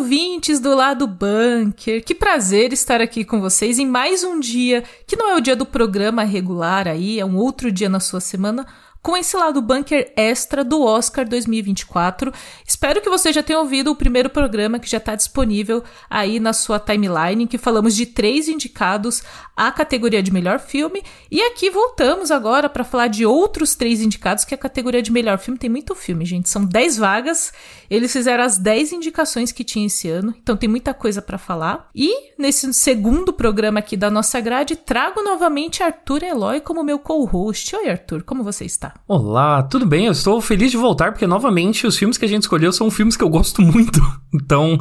ouvintes do lado bunker, que prazer estar aqui com vocês em mais um dia, que não é o dia do programa regular aí, é um outro dia na sua semana, com esse lado bunker extra do Oscar 2024. Espero que você já tenha ouvido o primeiro programa que já está disponível aí na sua timeline, em que falamos de três indicados à categoria de melhor filme. E aqui voltamos agora para falar de outros três indicados, que a categoria de melhor filme tem muito filme, gente. São dez vagas. Eles fizeram as dez indicações que tinha esse ano, então tem muita coisa para falar. E nesse segundo programa aqui da nossa grade, trago novamente Arthur Eloy como meu co-host. Oi, Arthur, como você está? Olá, tudo bem? Eu estou feliz de voltar porque, novamente, os filmes que a gente escolheu são filmes que eu gosto muito. Então,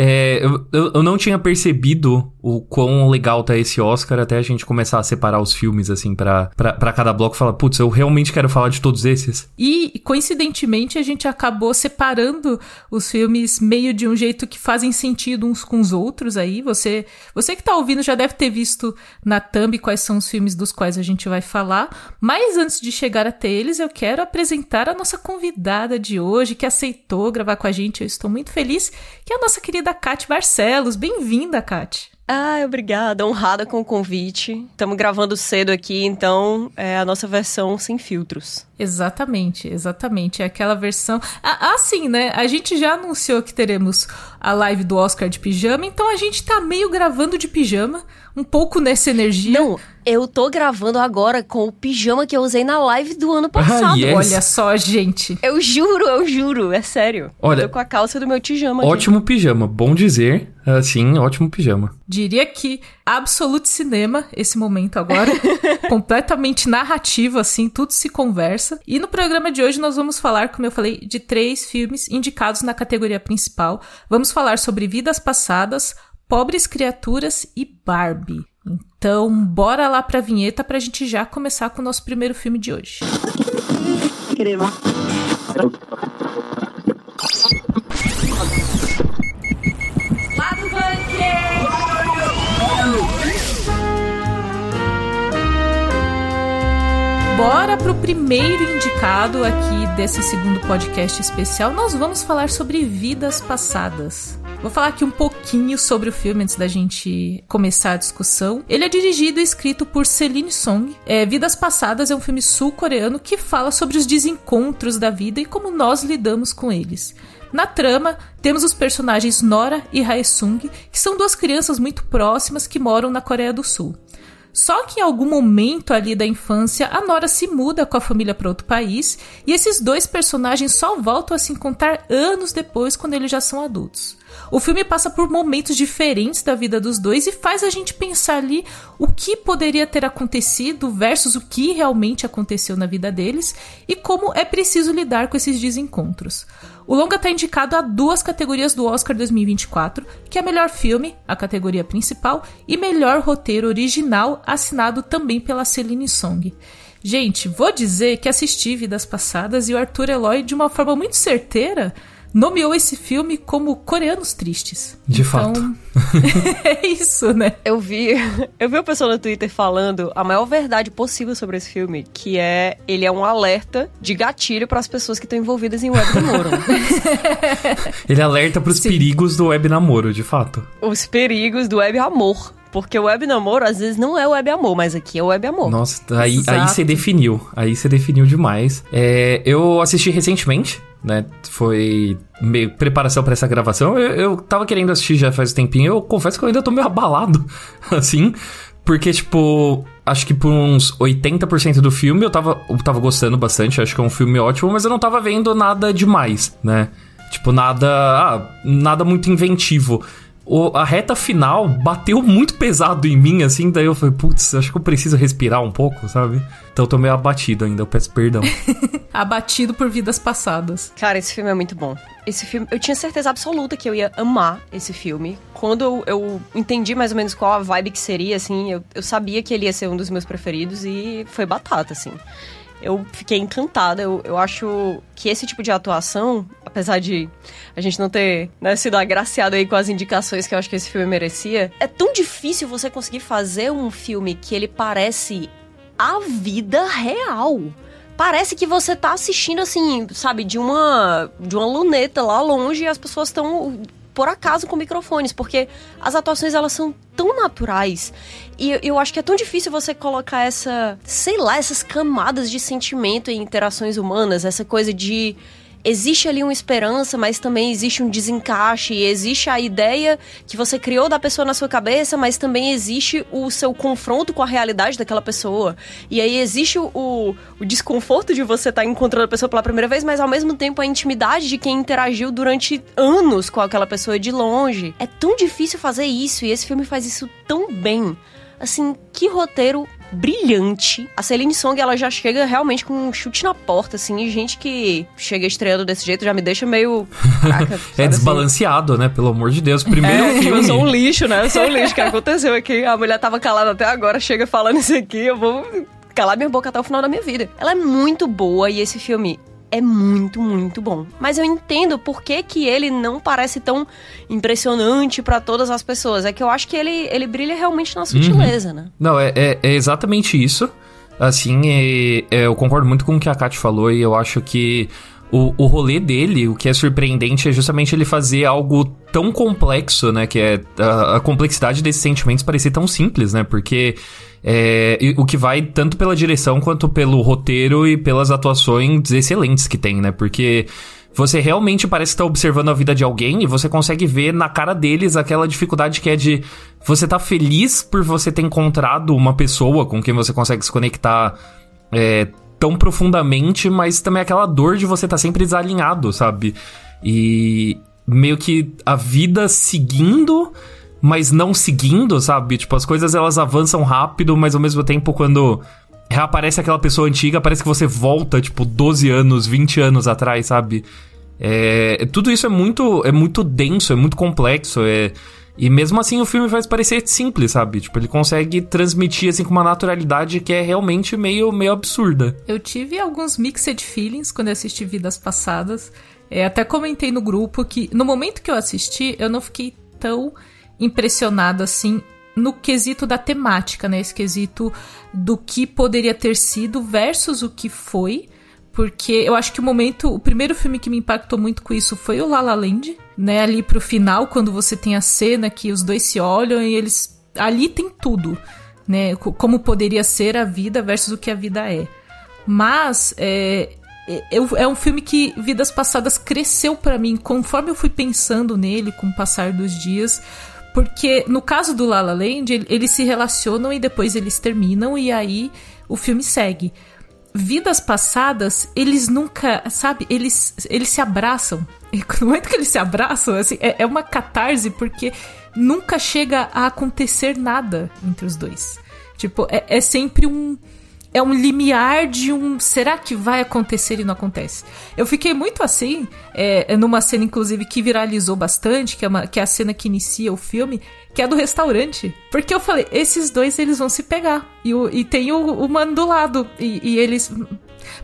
é, eu, eu, não tinha percebido o quão legal tá esse Oscar até a gente começar a separar os filmes, assim, para cada bloco e falar, putz, eu realmente quero falar de todos esses. E, coincidentemente, a gente acabou separando os filmes meio de um jeito que fazem sentido uns com os outros aí. Você, você que tá ouvindo já deve ter visto na thumb quais são os filmes dos quais a gente vai falar. Mas antes de chegar até eles, eu quero apresentar a nossa convidada de hoje, que aceitou gravar com a gente. Eu estou muito feliz, que é a nossa querida da Kate Barcelos. Bem-vinda, Kate. Ah, obrigada, honrada com o convite. Estamos gravando cedo aqui, então é a nossa versão sem filtros. Exatamente, exatamente. É aquela versão. Ah, ah, sim, né? A gente já anunciou que teremos a live do Oscar de pijama, então a gente tá meio gravando de pijama, um pouco nessa energia. Não, eu tô gravando agora com o pijama que eu usei na live do ano passado. Ah, yes. Olha só, gente. Eu juro, eu juro, é sério. Olha, tô com a calça do meu pijama Ótimo aqui. pijama, bom dizer. Sim, ótimo pijama. Diria que absolute cinema esse momento agora. completamente narrativo, assim, tudo se conversa. E no programa de hoje nós vamos falar, como eu falei, de três filmes indicados na categoria principal. Vamos falar sobre Vidas Passadas, Pobres Criaturas e Barbie. Então, bora lá pra vinheta pra gente já começar com o nosso primeiro filme de hoje. Bora pro primeiro indicado aqui desse segundo podcast especial. Nós vamos falar sobre vidas passadas. Vou falar aqui um pouquinho sobre o filme antes da gente começar a discussão. Ele é dirigido e escrito por Celine Song. É, Vidas Passadas é um filme sul-coreano que fala sobre os desencontros da vida e como nós lidamos com eles. Na trama, temos os personagens Nora e Hae-sung, que são duas crianças muito próximas que moram na Coreia do Sul. Só que em algum momento ali da infância, a Nora se muda com a família para outro país e esses dois personagens só voltam a se encontrar anos depois, quando eles já são adultos. O filme passa por momentos diferentes da vida dos dois e faz a gente pensar ali o que poderia ter acontecido versus o que realmente aconteceu na vida deles e como é preciso lidar com esses desencontros. O longa está indicado a duas categorias do Oscar 2024, que é melhor filme, a categoria principal, e melhor roteiro original, assinado também pela Celine Song. Gente, vou dizer que assisti Vidas Passadas e o Arthur Eloy de uma forma muito certeira nomeou esse filme como Coreanos Tristes. De então, fato. é isso, né? Eu vi, eu vi uma pessoa no Twitter falando a maior verdade possível sobre esse filme, que é ele é um alerta de gatilho para as pessoas que estão envolvidas em web namoro. ele alerta para os perigos do web namoro, de fato. Os perigos do web amor. Porque o web namoro, às vezes, não é web amor, mas aqui é web amor. Nossa, aí, aí você definiu. Aí você definiu demais. É, eu assisti recentemente, né? Foi meio preparação para essa gravação. Eu, eu tava querendo assistir já faz um tempinho. Eu confesso que eu ainda tô meio abalado, assim. Porque, tipo, acho que por uns 80% do filme eu tava, eu tava gostando bastante. Acho que é um filme ótimo, mas eu não tava vendo nada demais, né? Tipo, nada. Ah, nada muito inventivo o, a reta final bateu muito pesado em mim, assim, daí eu falei, putz, acho que eu preciso respirar um pouco, sabe? Então eu tô meio abatido ainda, eu peço perdão. abatido por vidas passadas. Cara, esse filme é muito bom. Esse filme, eu tinha certeza absoluta que eu ia amar esse filme. Quando eu, eu entendi mais ou menos qual a vibe que seria, assim, eu, eu sabia que ele ia ser um dos meus preferidos e foi batata, assim eu fiquei encantada. Eu, eu acho que esse tipo de atuação, apesar de a gente não ter né, sido agraciado aí com as indicações que eu acho que esse filme merecia, é tão difícil você conseguir fazer um filme que ele parece a vida real. Parece que você tá assistindo assim, sabe, de uma de uma luneta lá longe e as pessoas estão por acaso com microfones, porque as atuações elas são tão naturais. E eu acho que é tão difícil você colocar essa, sei lá, essas camadas de sentimento em interações humanas, essa coisa de existe ali uma esperança, mas também existe um desencaixe, existe a ideia que você criou da pessoa na sua cabeça, mas também existe o seu confronto com a realidade daquela pessoa. E aí existe o, o, desconforto de você estar tá encontrando a pessoa pela primeira vez, mas ao mesmo tempo a intimidade de quem interagiu durante anos com aquela pessoa de longe. É tão difícil fazer isso e esse filme faz isso tão bem. Assim, que roteiro brilhante. A Celine Song, ela já chega realmente com um chute na porta, assim, e gente que chega estreando desse jeito já me deixa meio... Caraca, é assim? desbalanceado, assim? né? Pelo amor de Deus. Primeiro é, filme. Eu sou um lixo, né? Eu sou um lixo. O que aconteceu aqui? A mulher tava calada até agora, chega falando isso aqui, eu vou calar minha boca até o final da minha vida. Ela é muito boa e esse filme é muito, muito bom. Mas eu entendo por que, que ele não parece tão impressionante para todas as pessoas. É que eu acho que ele, ele brilha realmente na sutileza, uhum. né? Não, é, é, é, exatamente isso. Assim, é, eu concordo muito com o que a Kat falou e eu acho que o, o rolê dele, o que é surpreendente é justamente ele fazer algo tão complexo, né? Que é a, a complexidade desses sentimentos parecer tão simples, né? Porque é, o que vai tanto pela direção quanto pelo roteiro e pelas atuações excelentes que tem, né? Porque você realmente parece estar observando a vida de alguém e você consegue ver na cara deles aquela dificuldade que é de você tá feliz por você ter encontrado uma pessoa com quem você consegue se conectar é, tão profundamente, mas também aquela dor de você estar tá sempre desalinhado, sabe? E meio que a vida seguindo mas não seguindo, sabe? Tipo, as coisas elas avançam rápido, mas ao mesmo tempo quando reaparece aquela pessoa antiga, parece que você volta, tipo, 12 anos, 20 anos atrás, sabe? É, tudo isso é muito, é muito denso, é muito complexo, é... E mesmo assim o filme faz parecer simples, sabe? Tipo, ele consegue transmitir assim com uma naturalidade que é realmente meio, meio absurda. Eu tive alguns mixed feelings quando assisti Vidas Passadas. É, até comentei no grupo que no momento que eu assisti, eu não fiquei tão impressionado assim no quesito da temática, né? Esse quesito do que poderia ter sido versus o que foi. Porque eu acho que o momento, o primeiro filme que me impactou muito com isso foi o La La Land, né? Ali pro final, quando você tem a cena que os dois se olham e eles. Ali tem tudo, né? Como poderia ser a vida versus o que a vida é. Mas é, é um filme que Vidas Passadas cresceu para mim conforme eu fui pensando nele com o passar dos dias. Porque no caso do La La Land, eles se relacionam e depois eles terminam e aí o filme segue. Vidas passadas, eles nunca, sabe, eles, eles se abraçam. E no momento que eles se abraçam, assim, é, é uma catarse porque nunca chega a acontecer nada entre os dois. Tipo, é, é sempre um, é um limiar de um será que vai acontecer e não acontece. Eu fiquei muito assim, é, numa cena inclusive que viralizou bastante, que é, uma, que é a cena que inicia o filme, que é do restaurante. Porque eu falei, esses dois eles vão se pegar. E, o, e tem o, o mano do lado. E, e eles.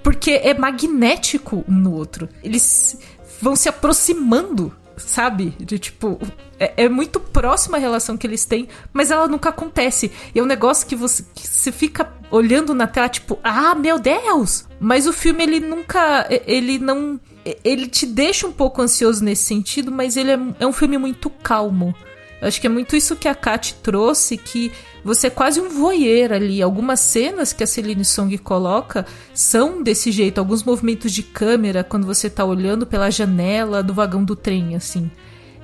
Porque é magnético um no outro. Eles vão se aproximando sabe? De tipo, é, é, muito próxima a relação que eles têm, mas ela nunca acontece. E é um negócio que você, que você fica olhando na tela, tipo, ah, meu Deus! Mas o filme, ele nunca. Ele não. Ele te deixa um pouco ansioso nesse sentido, mas ele é, é um filme muito calmo. Acho que é muito isso que a Kat trouxe, que você é quase um voyeur ali. Algumas cenas que a Celine Song coloca são desse jeito, alguns movimentos de câmera quando você tá olhando pela janela do vagão do trem, assim.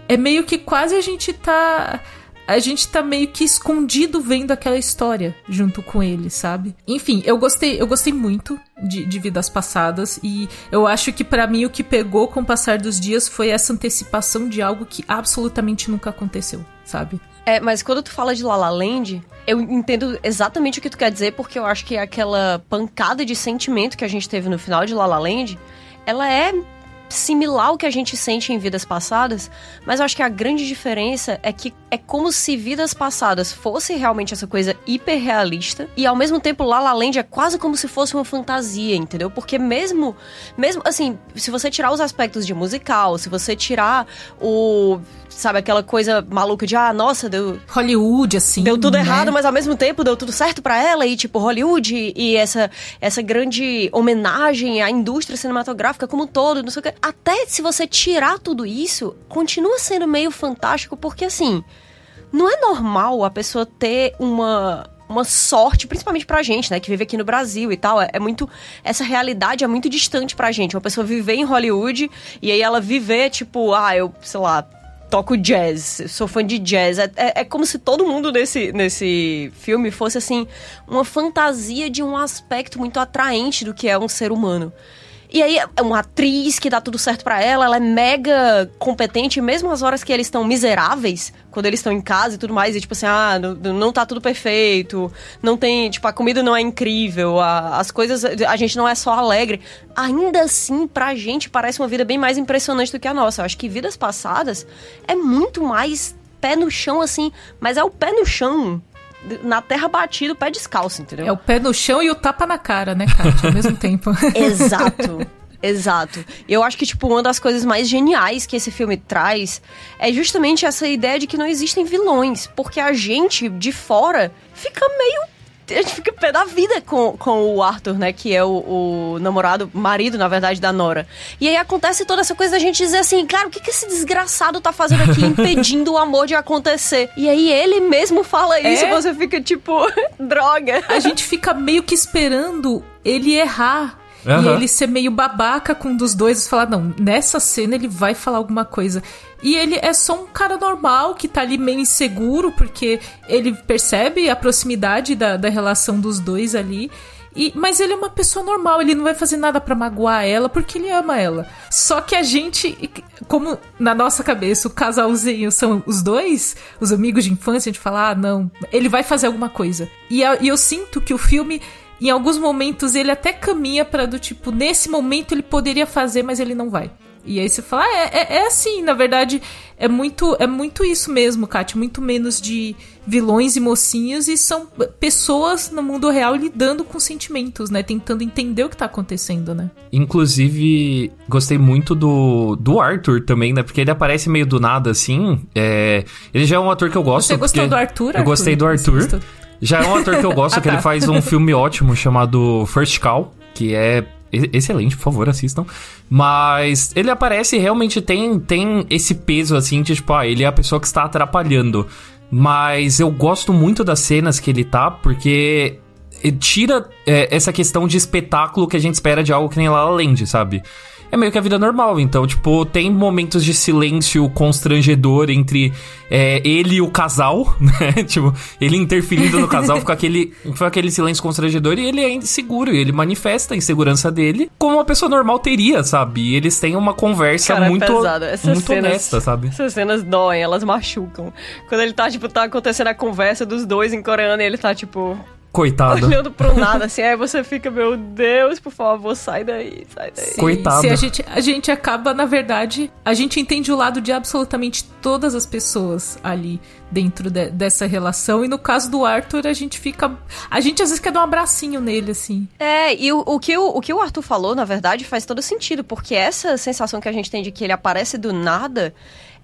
É meio que quase a gente tá a gente tá meio que escondido vendo aquela história junto com ele, sabe? Enfim, eu gostei, eu gostei muito de, de Vidas Passadas e eu acho que para mim o que pegou com o passar dos dias foi essa antecipação de algo que absolutamente nunca aconteceu, sabe? É, mas quando tu fala de La La Land, eu entendo exatamente o que tu quer dizer, porque eu acho que aquela pancada de sentimento que a gente teve no final de La La Land, ela é similar ao que a gente sente em vidas passadas, mas eu acho que a grande diferença é que é como se vidas passadas fosse realmente essa coisa hiperrealista e ao mesmo tempo La La Land é quase como se fosse uma fantasia, entendeu? Porque mesmo mesmo assim, se você tirar os aspectos de musical, se você tirar o sabe, aquela coisa maluca de, ah, nossa, deu. Hollywood, assim. Deu tudo né? errado, mas ao mesmo tempo deu tudo certo para ela, e tipo, Hollywood e essa, essa grande homenagem à indústria cinematográfica como um todo, não sei o que. Até se você tirar tudo isso, continua sendo meio fantástico, porque assim, não é normal a pessoa ter uma uma sorte, principalmente pra gente, né, que vive aqui no Brasil e tal, é, é, muito essa realidade é muito distante pra gente. Uma pessoa viver em Hollywood e aí ela viver tipo, ah, eu, sei lá, toco jazz, sou fã de jazz. É, é, é, como se todo mundo nesse, nesse filme fosse, assim, uma fantasia de um aspecto muito atraente do que é um ser humano. E aí é uma atriz que dá tudo certo para ela, ela é mega competente, mesmo as horas que eles estão miseráveis, quando eles estão em casa e tudo mais, e tipo assim, ah, não, não tá tudo perfeito, não tem, tipo, a comida não é incrível, a, as coisas, a gente não é só alegre. Ainda assim, pra gente parece uma vida bem mais impressionante do que a nossa. Eu acho que vidas passadas é muito mais pé no chão, assim, mas é o pé no chão na terra batida, o pé descalço, entendeu? É o pé no chão e o tapa na cara, né, Kátia, ao mesmo tempo. Exato. Exato. Eu acho que, tipo, uma das coisas mais geniais que esse filme traz é justamente essa ideia de que não existem vilões. Porque a gente, de fora, fica meio a gente fica pé da vida com, com o Arthur, né? Que é o, o, namorado, marido, na verdade, da Nora. E aí acontece toda essa coisa da gente dizer assim, cara, o que, que esse desgraçado tá fazendo aqui, impedindo o amor de acontecer? E aí ele mesmo fala isso é? e você fica tipo, droga. A gente fica meio que esperando ele errar Uhum. E ele ser meio babaca com um dos dois e falar, não, nessa cena ele vai falar alguma coisa. E ele é só um cara normal que tá ali meio inseguro, porque ele percebe a proximidade da, da relação dos dois ali. E, mas ele é uma pessoa normal, ele não vai fazer nada para magoar ela porque ele ama ela. Só que a gente, como na nossa cabeça o casalzinho são os dois, os amigos de infância, a gente fala, ah, não, ele vai fazer alguma coisa. E, e eu sinto que o filme em alguns momentos ele até caminha para do tipo, nesse momento ele poderia fazer, mas ele não vai. E aí você fala, ah, é, é, é, assim, na verdade, é muito é muito isso mesmo, Kátia, muito menos de vilões e mocinhos e são pessoas no mundo real lidando com sentimentos, né? Tentando entender o que tá acontecendo, né? Inclusive, gostei muito do, do Arthur também, né? Porque ele aparece meio do nada, assim. É... Ele já é um ator que eu gosto. Você gostou do Arthur? Eu Arthur? gostei do Arthur. Já é um ator que eu gosto, ah, que ele tá. faz um filme ótimo chamado First Call, que é excelente, por favor, assistam. Mas ele aparece e realmente tem, tem esse peso, assim, de tipo, ah, ele é a pessoa que está atrapalhando. Mas eu gosto muito das cenas que ele tá, porque tira é, essa questão de espetáculo que a gente espera de algo que nem La La Land, sabe? É meio que a vida normal. Então, tipo, tem momentos de silêncio constrangedor entre é, ele e o casal, né? tipo, ele interferindo no casal, fica aquele, fica aquele silêncio constrangedor e ele é inseguro, e ele manifesta a insegurança dele como uma pessoa normal teria, sabe? E eles têm uma conversa Cara, é muito, muito cenas, honesta, sabe? Essas cenas doem, elas machucam. Quando ele tá, tipo, tá acontecendo a conversa dos dois em coreano e ele tá, tipo, Coitado. Olhando pro nada, assim, aí você fica, meu Deus, por favor, sai daí, sai daí. Sim, Coitado. Se a gente, a gente acaba, na verdade, a gente entende o lado de absolutamente todas as pessoas ali dentro de, dessa relação. E no caso do Arthur, a gente fica. A gente às vezes quer dar um abracinho nele, assim. É, e o, o, que, o, o que o Arthur falou, na verdade, faz todo sentido, porque essa sensação que a gente tem de que ele aparece do nada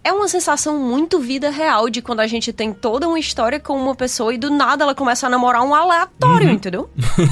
é uma sensação muito vida real de quando a gente tem toda uma história com uma pessoa e do nada ela começa a namorar um aleatório, uhum. entendeu?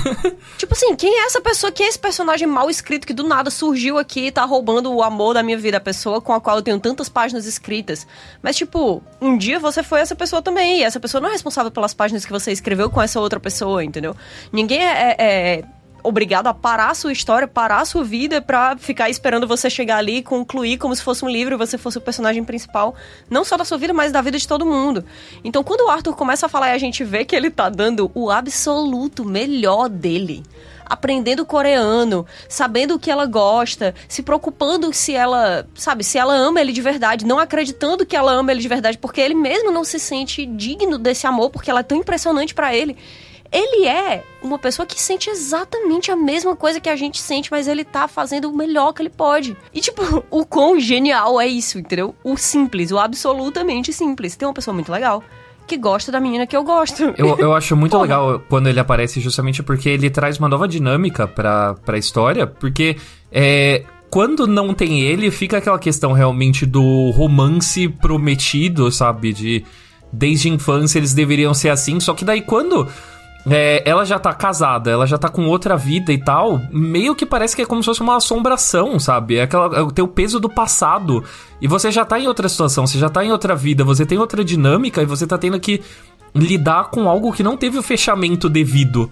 tipo assim, quem é essa pessoa? Quem é esse personagem mal escrito que do nada surgiu aqui e tá roubando o amor da minha vida? A pessoa com a qual eu tenho tantas páginas escritas. Mas, tipo, um dia você foi essa pessoa também. E essa pessoa não é responsável pelas páginas que você escreveu com essa outra pessoa, entendeu? Ninguém é, é, é obrigado a parar a sua história, parar a sua vida para ficar esperando você chegar ali e concluir como se fosse um livro e você fosse o personagem principal, não só da sua vida, mas da vida de todo mundo. Então, quando o Arthur começa a falar e a gente vê que ele tá dando o absoluto melhor dele, aprendendo coreano, sabendo o que ela gosta, se preocupando se ela, sabe, se ela ama ele de verdade, não acreditando que ela ama ele de verdade, porque ele mesmo não se sente digno desse amor, porque ela é tão impressionante para ele ele é uma pessoa que sente exatamente a mesma coisa que a gente sente, mas ele tá fazendo o melhor que ele pode. E, tipo, o quão genial é isso, entendeu? O simples, o absolutamente simples. Tem uma pessoa muito legal que gosta da menina que eu gosto. Eu, eu acho muito Porra. legal quando ele aparece, justamente porque ele traz uma nova dinâmica pra, pra história, porque é, quando não tem ele, fica aquela questão realmente do romance prometido, sabe? De desde a infância eles deveriam ser assim. Só que daí quando é, ela já tá casada, ela já tá com outra vida e tal, meio que parece que é como se fosse uma assombração, sabe? É aquela, é, tem o peso do passado. E você já tá em outra situação, você já tá em outra vida, você tem outra dinâmica e você tá tendo que lidar com algo que não teve o fechamento devido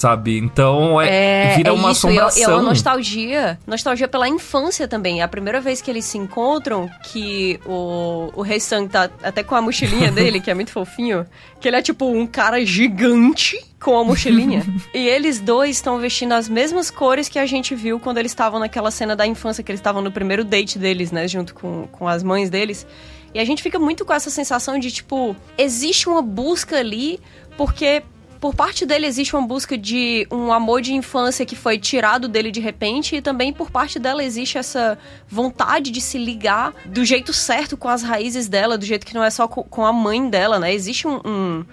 sabe? Então é, é vira é uma isso. assombração. E é, é uma nostalgia, nostalgia pela infância também. É a primeira vez que eles se encontram, que o, o Rei Sang tá até com a mochilinha dele, que é muito fofinho, que ele é tipo um cara gigante com a mochilinha. e eles dois estão vestindo as mesmas cores que a gente viu quando eles estavam naquela cena da infância, que eles estavam no primeiro date deles, né? Junto com, com as mães deles. E a gente fica muito com essa sensação de, tipo, existe uma busca ali, porque por parte dele existe uma busca de um amor de infância que foi tirado dele de repente e também por parte dela existe essa vontade de se ligar do jeito certo com as raízes dela, do jeito que não é só com a mãe dela, né? Existe um, um,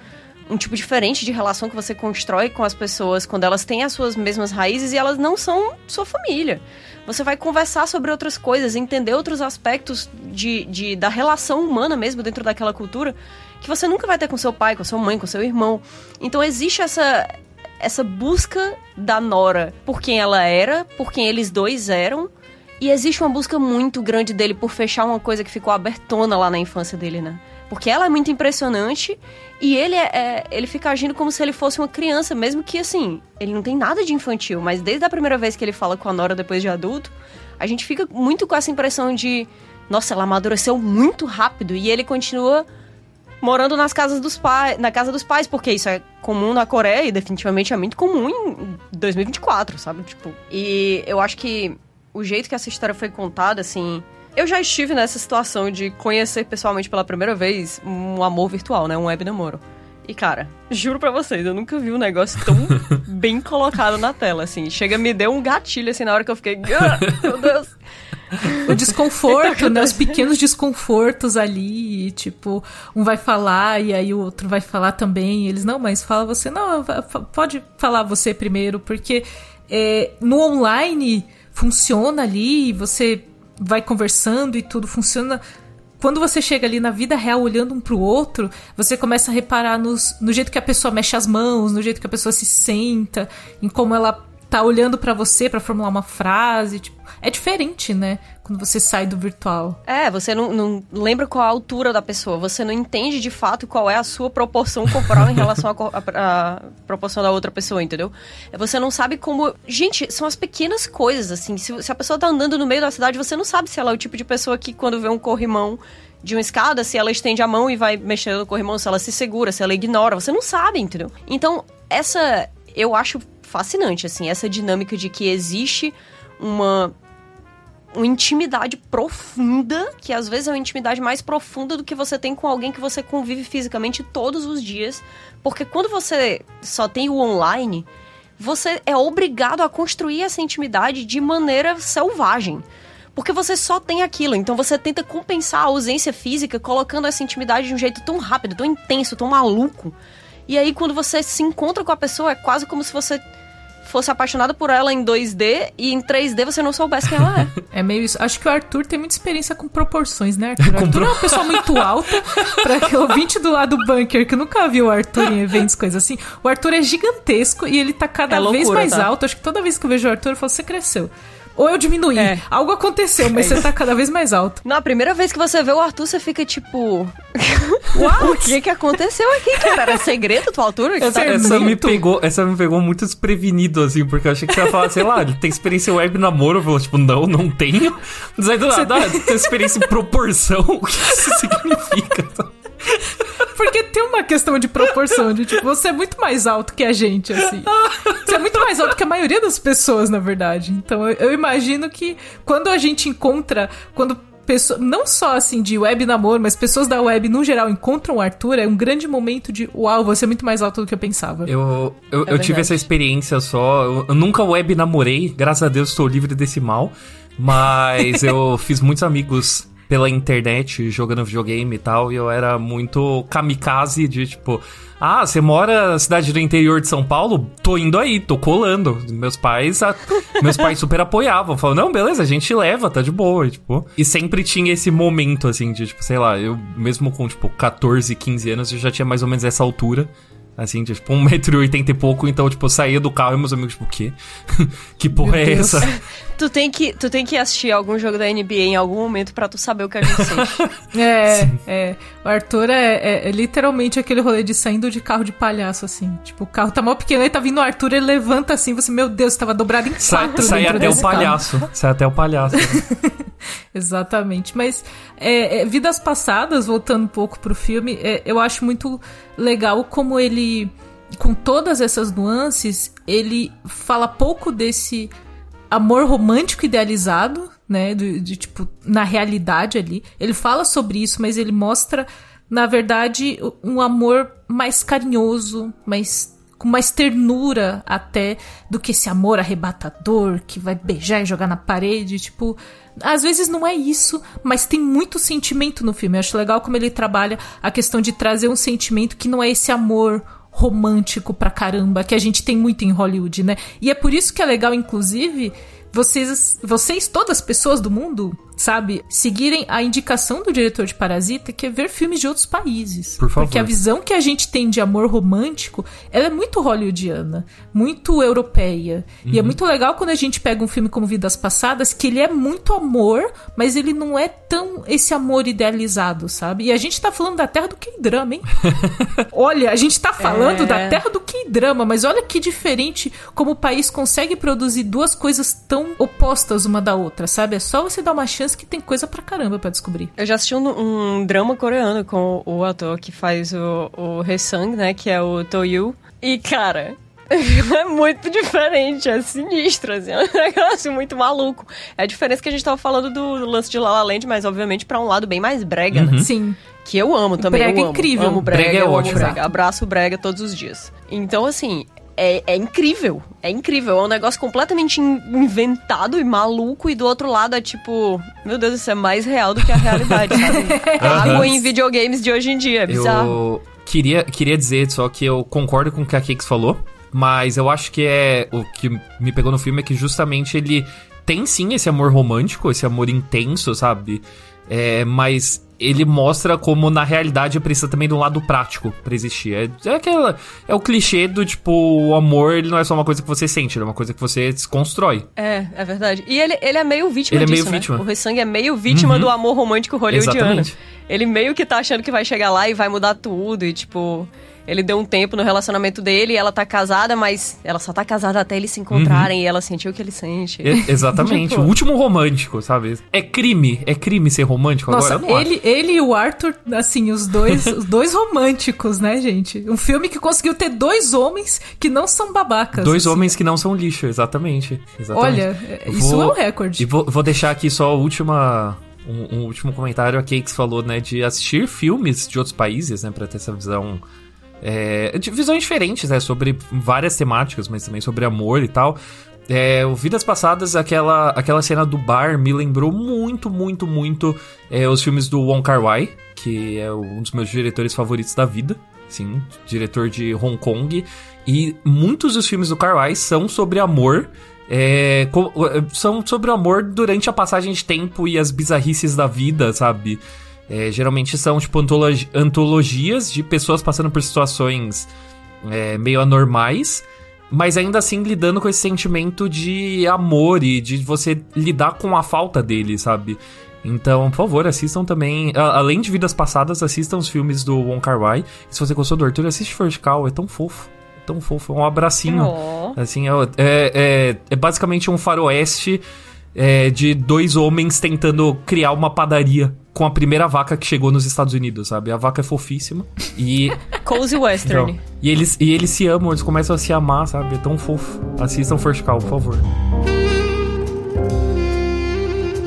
um tipo diferente de relação que você constrói com as pessoas quando elas têm as suas mesmas raízes e elas não são sua família. Você vai conversar sobre outras coisas, entender outros aspectos de, de, da relação humana mesmo dentro daquela cultura que você nunca vai ter com seu pai, com sua mãe, com seu irmão. Então existe essa essa busca da Nora por quem ela era, por quem eles dois eram. E existe uma busca muito grande dele por fechar uma coisa que ficou abertona lá na infância dele, né? Porque ela é muito impressionante e ele é, é, ele fica agindo como se ele fosse uma criança, mesmo que assim, ele não tem nada de infantil, mas desde a primeira vez que ele fala com a Nora depois de adulto, a gente fica muito com essa impressão de, nossa, ela amadureceu muito rápido e ele continua morando nas casas dos pais, na casa dos pais, porque isso é comum na Coreia e definitivamente é muito comum em 2024, sabe? Tipo, e eu acho que o jeito que essa história foi contada, assim, eu já estive nessa situação de conhecer pessoalmente pela primeira vez um amor virtual, né? Um web namoro. E, cara, juro pra vocês, eu nunca vi um negócio tão bem colocado na tela, assim. Chega, me deu um gatilho, assim, na hora que eu fiquei... Ah, meu Deus! O desconforto, né? Os pequenos desconfortos ali, tipo, um vai falar e aí o outro vai falar também. E eles, não, mas fala você. Não, pode falar você primeiro, porque é, no online funciona ali, você vai conversando e tudo funciona quando você chega ali na vida real olhando um pro outro, você começa a reparar nos, no jeito que a pessoa mexe as mãos, no jeito que a pessoa se senta, em como ela tá olhando para você para formular uma frase. Tipo, é diferente, né? Quando você sai do virtual. É, você não, não, lembra qual a altura da pessoa, você não entende de fato qual é a sua proporção corporal em relação à proporção da outra pessoa, entendeu? Você não sabe como. Gente, são as pequenas coisas, assim. Se, se a pessoa tá andando no meio da cidade, você não sabe se ela é o tipo de pessoa que, quando vê um corrimão de uma escada, se ela estende a mão e vai mexendo no corrimão, se ela se segura, se ela ignora, você não sabe, entendeu? Então, essa eu acho fascinante, assim, essa dinâmica de que existe uma uma intimidade profunda, que às vezes é uma intimidade mais profunda do que você tem com alguém que você convive fisicamente todos os dias. Porque quando você só tem o online, você é obrigado a construir essa intimidade de maneira selvagem. Porque você só tem aquilo, então você tenta compensar a ausência física colocando essa intimidade de um jeito tão rápido, tão intenso, tão maluco. E aí quando você se encontra com a pessoa, é quase como se você fosse apaixonado por ela em 2D e em 3D você não soubesse quem ela é. É meio isso. Acho que o Arthur tem muita experiência com proporções, né, Arthur? Arthur é uma pessoa muito alta. Pra o ouvinte do lado do bunker que nunca viu o Arthur em eventos, coisas assim, o Arthur é gigantesco e ele tá cada é loucura, vez mais tá? alto. Acho que toda vez que eu vejo o Arthur, eu falo, você cresceu. Ou eu diminuí. É. Algo aconteceu, mas é você tá cada vez mais alto. Na primeira vez que você vê o Arthur, você fica tipo. o que que aconteceu aqui, cara? Era segredo tua altura? Essa, essa me pegou, essa me pegou muito desprevenido, assim, porque eu achei que você ia falar, sei lá, ele tem experiência web namoro. Eu falei, tipo, não, não tenho. Mas aí do nada, tem... Tem experiência em proporção. O que isso significa? Porque tem uma questão de proporção, de tipo, você é muito mais alto que a gente, assim. Você é muito mais alto que a maioria das pessoas, na verdade. Então eu, eu imagino que quando a gente encontra, quando pessoa, não só assim de web namoro, mas pessoas da web no geral encontram o Arthur, é um grande momento de uau, você é muito mais alto do que eu pensava. Eu, eu, é eu tive essa experiência só. Eu, eu, nunca web namorei, graças a Deus estou livre desse mal. Mas eu fiz muitos amigos pela internet jogando videogame e tal, e eu era muito kamikaze de tipo, ah, você mora na cidade do interior de São Paulo? Tô indo aí, tô colando. Meus pais, a... meus pais super apoiavam. Falavam, não, beleza, a gente leva, tá de boa. E, tipo, e sempre tinha esse momento, assim, de, tipo, sei lá, eu mesmo com, tipo, 14, 15 anos, eu já tinha mais ou menos essa altura. Assim, tipo, 1,80m e pouco, então, tipo, eu saía do carro e meus amigos, tipo, o quê? que porra Meu é Deus. essa? Tu tem, que, tu tem que assistir algum jogo da NBA em algum momento para tu saber o que a gente sente. é, Sim. é. O Arthur é, é, é, literalmente aquele rolê de saindo de carro de palhaço, assim. Tipo, o carro tá mal pequeno, aí tá vindo o Arthur, ele levanta assim, você, meu Deus, tava dobrado em quatro Sai, sai até o palhaço. Carro. Sai até o palhaço. Exatamente. Mas é, é, Vidas Passadas, voltando um pouco pro filme, é, eu acho muito legal como ele, com todas essas nuances, ele fala pouco desse amor romântico idealizado, né? De, de, tipo, na realidade ali. Ele fala sobre isso, mas ele mostra, na verdade, um amor mais carinhoso, mais com mais ternura até do que esse amor arrebatador que vai beijar e jogar na parede, tipo, às vezes não é isso, mas tem muito sentimento no filme. Eu acho legal como ele trabalha a questão de trazer um sentimento que não é esse amor romântico pra caramba que a gente tem muito em Hollywood, né? E é por isso que é legal, inclusive, vocês, vocês, todas as pessoas do mundo, sabe, seguirem a indicação do diretor de Parasita, que é ver filmes de outros países. Por favor. Porque a visão que a gente tem de amor romântico, ela é muito hollywoodiana, muito europeia. Uhum. E é uhum. muito legal quando a gente pega um filme como Vidas Passadas, que ele é muito amor, mas ele não é tão esse amor idealizado, sabe? E a gente tá falando da terra do K-drama, hein? olha, a gente tá falando é... da terra do K-drama, mas olha que diferente como o país consegue produzir duas coisas tão opostas uma da outra, sabe? É só você dar uma chance que tem coisa pra caramba pra descobrir. Eu já assisti um, um drama coreano com o ator que faz o, o Hae-sang, né? Que é o Toyu. E, cara, é muito diferente, é sinistro, assim, é um negócio muito maluco. É a diferença que a gente tava falando do, do lance de La La Land, mas obviamente para um lado bem mais brega, né? uhum. né? Sim. Que eu amo também, brega eu amo. incrível. Amo brega, brega é ótimo. Brega. Abraço brega todos os dias. Então, assim, é, é, incrível. É incrível. É um negócio completamente inventado e maluco. E do outro lado é tipo, meu Deus, isso é mais real do que a realidade, sabe? Água em videogames de hoje em dia. É bizarro. Eu queria, queria dizer só que eu concordo com o que a Cakes falou. Mas eu acho que é. O que me pegou no filme é que justamente ele tem sim esse amor romântico, esse amor intenso, sabe? É, mas ele mostra como na realidade precisa também de um lado prático para existir. É, é, aquela, é o clichê do tipo, o amor ele não é só uma coisa que você sente, ele é uma coisa que você desconstrói. É, é verdade. E ele, ele é meio vítima ele disso, é meio né? vítima. O Rei é meio vítima uhum. do amor romântico hollywoodiano. Exatamente. Ele meio que tá achando que vai chegar lá e vai mudar tudo e tipo ele deu um tempo no relacionamento dele, ela tá casada, mas ela só tá casada até eles se encontrarem uhum. e ela sentiu o que ele sente. E, exatamente. tipo... O último romântico, sabe? É crime. É crime ser romântico Nossa, agora? Ele, ele e o Arthur, assim, os dois, os dois românticos, né, gente? Um filme que conseguiu ter dois homens que não são babacas. Dois assim. homens que não são lixo, exatamente. exatamente. Olha, isso vou, é um recorde. E vou, vou deixar aqui só a última um, um, último comentário, a Cakes falou, né, de assistir filmes de outros países, né, pra ter essa visão é, de visões diferentes, né? Sobre várias temáticas, mas também sobre amor e tal. É, o Vidas Passadas, aquela, aquela cena do bar me lembrou muito, muito, muito é, os filmes do Wong Kar Wai, que é um dos meus diretores favoritos da vida. Sim, diretor de Hong Kong. E muitos dos filmes do Kar Wai são sobre amor. É, são sobre o amor durante a passagem de tempo e as bizarrices da vida, sabe? É, geralmente são, tipo, antologi antologias de pessoas passando por situações é, meio anormais, mas ainda assim lidando com esse sentimento de amor e de você lidar com a falta dele, sabe? Então, por favor, assistam também. Além de Vidas Passadas, assistam os filmes do Wong Kar Wai. E se você gostou do Arthur, assiste Vertical, é tão fofo. É tão fofo, é um abracinho. Oh. Assim, é, é, é, é basicamente um faroeste é, de dois homens tentando criar uma padaria com a primeira vaca que chegou nos Estados Unidos, sabe? A vaca é fofíssima e... Cozy Western. Então, e, eles, e eles se amam, eles começam a se amar, sabe? É tão fofo. Assistam First Call, por favor.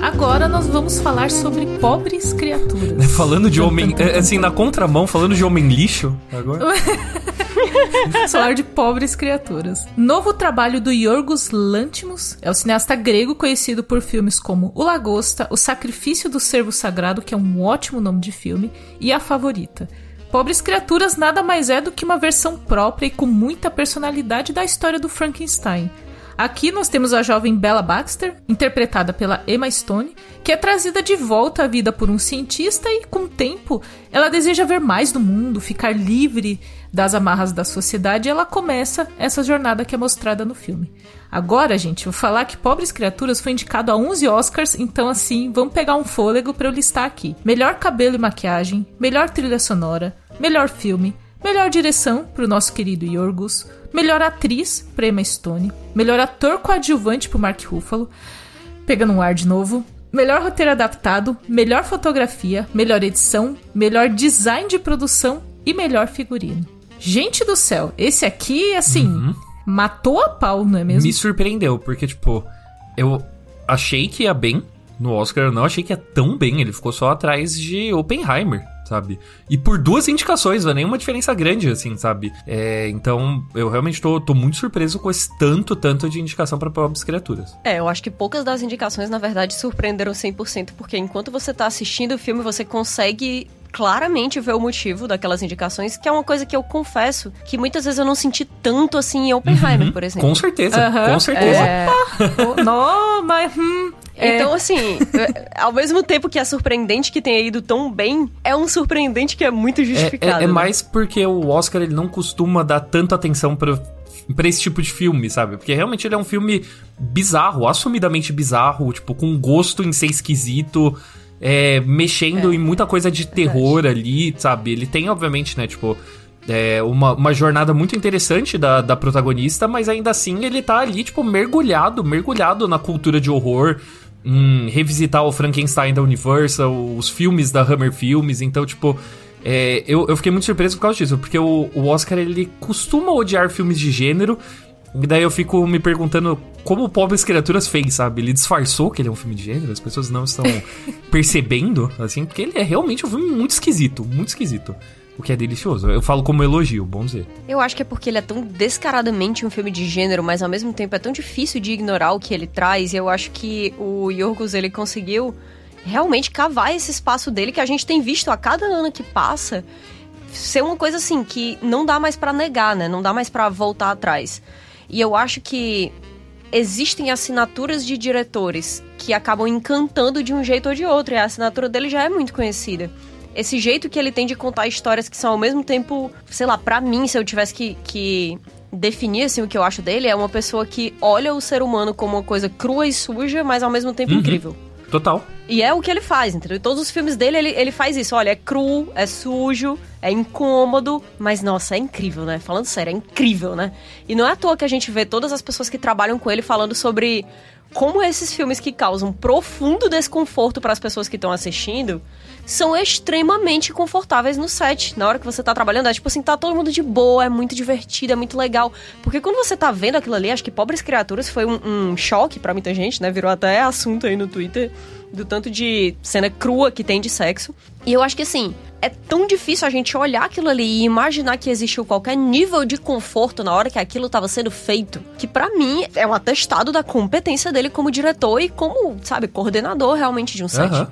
Agora nós vamos falar sobre pobres criaturas. Falando de homem... É, assim, na contramão, falando de homem lixo, agora... Falar de pobres criaturas. Novo trabalho do Yorgos Lanthimos é o cineasta grego conhecido por filmes como O Lagosta, O Sacrifício do Servo Sagrado, que é um ótimo nome de filme, e A Favorita. Pobres Criaturas nada mais é do que uma versão própria e com muita personalidade da história do Frankenstein. Aqui nós temos a jovem Bella Baxter, interpretada pela Emma Stone, que é trazida de volta à vida por um cientista e, com o tempo, ela deseja ver mais do mundo, ficar livre das amarras da sociedade e ela começa essa jornada que é mostrada no filme. Agora, gente, vou falar que Pobres Criaturas foi indicado a 11 Oscars, então assim, vamos pegar um fôlego para eu listar aqui. Melhor cabelo e maquiagem, melhor trilha sonora, melhor filme, melhor direção para o nosso querido Yorgos, Melhor atriz para Emma Stone. Melhor ator coadjuvante para Mark Ruffalo. Pegando um ar de novo. Melhor roteiro adaptado, melhor fotografia, melhor edição, melhor design de produção e melhor figurino. Gente do céu, esse aqui, assim, uhum. matou a pau, não é mesmo? Me surpreendeu, porque, tipo, eu achei que ia bem no Oscar, eu não achei que ia tão bem, ele ficou só atrás de Oppenheimer sabe? E por duas indicações, não é nenhuma diferença grande, assim, sabe? É, então, eu realmente tô, tô muito surpreso com esse tanto, tanto de indicação para pobres criaturas. É, eu acho que poucas das indicações, na verdade, surpreenderam 100%, porque enquanto você tá assistindo o filme, você consegue claramente ver o motivo daquelas indicações, que é uma coisa que eu confesso que muitas vezes eu não senti tanto assim em Oppenheimer, uhum, por exemplo. Com certeza, uhum, com certeza. É... não, mas. Hum, é. Então, assim, ao mesmo tempo que é surpreendente que tenha ido tão bem, é um surpreendente que é muito justificado. É, é, é mais porque o Oscar ele não costuma dar tanta atenção para para esse tipo de filme, sabe? Porque realmente ele é um filme bizarro, assumidamente bizarro, tipo, com gosto em ser esquisito, é, mexendo é, em muita coisa de terror ali, sabe? Ele tem, obviamente, né, tipo, é uma, uma jornada muito interessante da, da protagonista, mas ainda assim ele tá ali, tipo, mergulhado, mergulhado na cultura de horror, em revisitar o Frankenstein da Universal, os filmes da Hammer Filmes, então, tipo. É, eu, eu fiquei muito surpreso por causa disso, porque o, o Oscar ele costuma odiar filmes de gênero, e daí eu fico me perguntando como o Pobres Criaturas fez, sabe? Ele disfarçou que ele é um filme de gênero, as pessoas não estão percebendo, assim, porque ele é realmente um filme muito esquisito, muito esquisito o que é delicioso. Eu falo como elogio, bom dizer. Eu acho que é porque ele é tão descaradamente um filme de gênero, mas ao mesmo tempo é tão difícil de ignorar o que ele traz. E eu acho que o Yorgos, ele conseguiu realmente cavar esse espaço dele que a gente tem visto a cada ano que passa ser uma coisa assim que não dá mais para negar, né? Não dá mais para voltar atrás. E eu acho que existem assinaturas de diretores que acabam encantando de um jeito ou de outro, e a assinatura dele já é muito conhecida esse jeito que ele tem de contar histórias que são ao mesmo tempo, sei lá, para mim, se eu tivesse que, que definir assim o que eu acho dele, é uma pessoa que olha o ser humano como uma coisa crua e suja, mas ao mesmo tempo uhum. incrível. Total. E é o que ele faz, entendeu? Em todos os filmes dele, ele, ele faz isso. Olha, é cru, é sujo, é incômodo, mas nossa, é incrível, né? Falando sério, é incrível, né? E não é à toa que a gente vê todas as pessoas que trabalham com ele falando sobre como esses filmes que causam profundo desconforto para as pessoas que estão assistindo são extremamente confortáveis no set. Na hora que você tá trabalhando, é tipo assim, tá todo mundo de boa, é muito divertido, é muito legal. Porque quando você tá vendo aquilo ali, acho que Pobres Criaturas foi um, um choque para muita gente, né? Virou até assunto aí no Twitter do tanto de cena crua que tem de sexo. E eu acho que assim, é tão difícil a gente olhar aquilo ali e imaginar que existiu qualquer nível de conforto na hora que aquilo estava sendo feito, que para mim é um atestado da competência dele como diretor e como, sabe, coordenador realmente de um set. Uhum.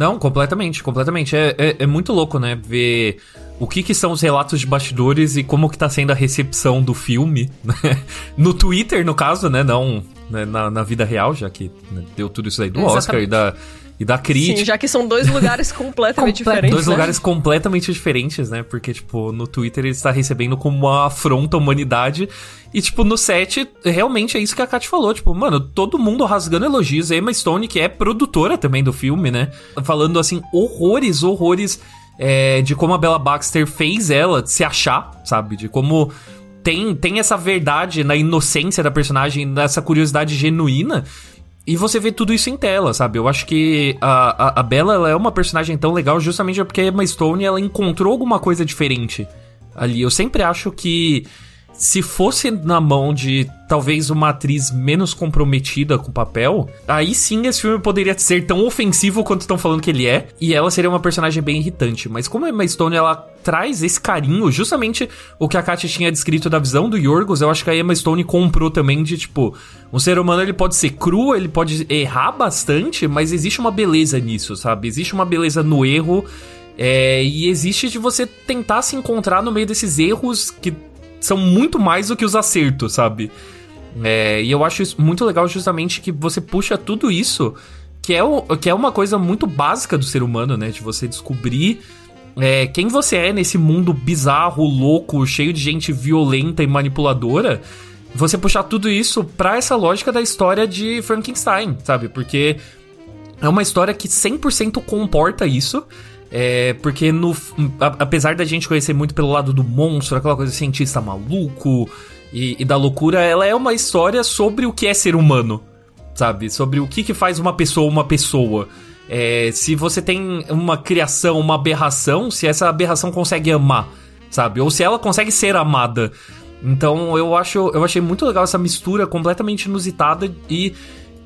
Não, completamente, completamente. É, é, é, muito louco, né? Ver o que, que são os relatos de bastidores e como que tá sendo a recepção do filme. Né? No Twitter, no caso, né? Não né? Na, na, vida real, já que né? deu tudo isso aí do Exatamente. Oscar e da, e da crítica. Sim, já que são dois lugares completamente diferentes. Dois né? lugares completamente diferentes, né? Porque, tipo, no Twitter ele está recebendo como uma afronta à humanidade. E, tipo, no set, realmente é isso que a Kat falou. Tipo, mano, todo mundo rasgando elogios. A Emma Stone, que é produtora também do filme, né? Falando, assim, horrores, horrores é, de como a Bella Baxter fez ela se achar, sabe? De como tem, tem essa verdade na inocência da personagem, nessa curiosidade genuína. E você vê tudo isso em tela, sabe? Eu acho que a, a, a Bella é uma personagem tão legal justamente porque a Emma Stone ela encontrou alguma coisa diferente ali. Eu sempre acho que se fosse na mão de talvez uma atriz menos comprometida com o papel, aí sim esse filme poderia ser tão ofensivo quanto estão falando que ele é, e ela seria uma personagem bem irritante. Mas como a Emma Stone ela traz esse carinho, justamente o que a Katia tinha descrito da visão do Yorgos, eu acho que a Emma Stone comprou também de tipo, um ser humano ele pode ser cru, ele pode errar bastante, mas existe uma beleza nisso, sabe? Existe uma beleza no erro. É, e existe de você tentar se encontrar no meio desses erros que são muito mais do que os acertos, sabe? É, e eu acho isso muito legal justamente que você puxa tudo isso, que é, o, que é uma coisa muito básica do ser humano, né? De você descobrir é, quem você é nesse mundo bizarro, louco, cheio de gente violenta e manipuladora. Você puxar tudo isso pra essa lógica da história de Frankenstein, sabe? Porque é uma história que 100% comporta isso. É, porque no, apesar da gente conhecer muito pelo lado do monstro, aquela coisa cientista maluco e, e, da loucura, ela é uma história sobre o que é ser humano, sabe? Sobre o que, que faz uma pessoa uma pessoa. É, se você tem uma criação, uma aberração, se essa aberração consegue amar, sabe? Ou se ela consegue ser amada. Então eu acho, eu achei muito legal essa mistura completamente inusitada e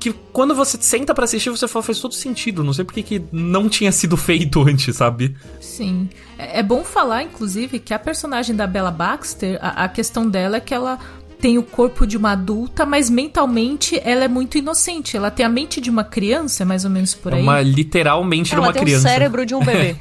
que quando você senta para assistir, você fala, faz todo sentido. Não sei porque que não tinha sido feito antes, sabe? Sim. É, é bom falar, inclusive, que a personagem da Bella Baxter, a, a questão dela é que ela tem o corpo de uma adulta, mas mentalmente ela é muito inocente. Ela tem a mente de uma criança, mais ou menos por é aí. Uma literalmente ela de uma tem criança. o cérebro de um bebê.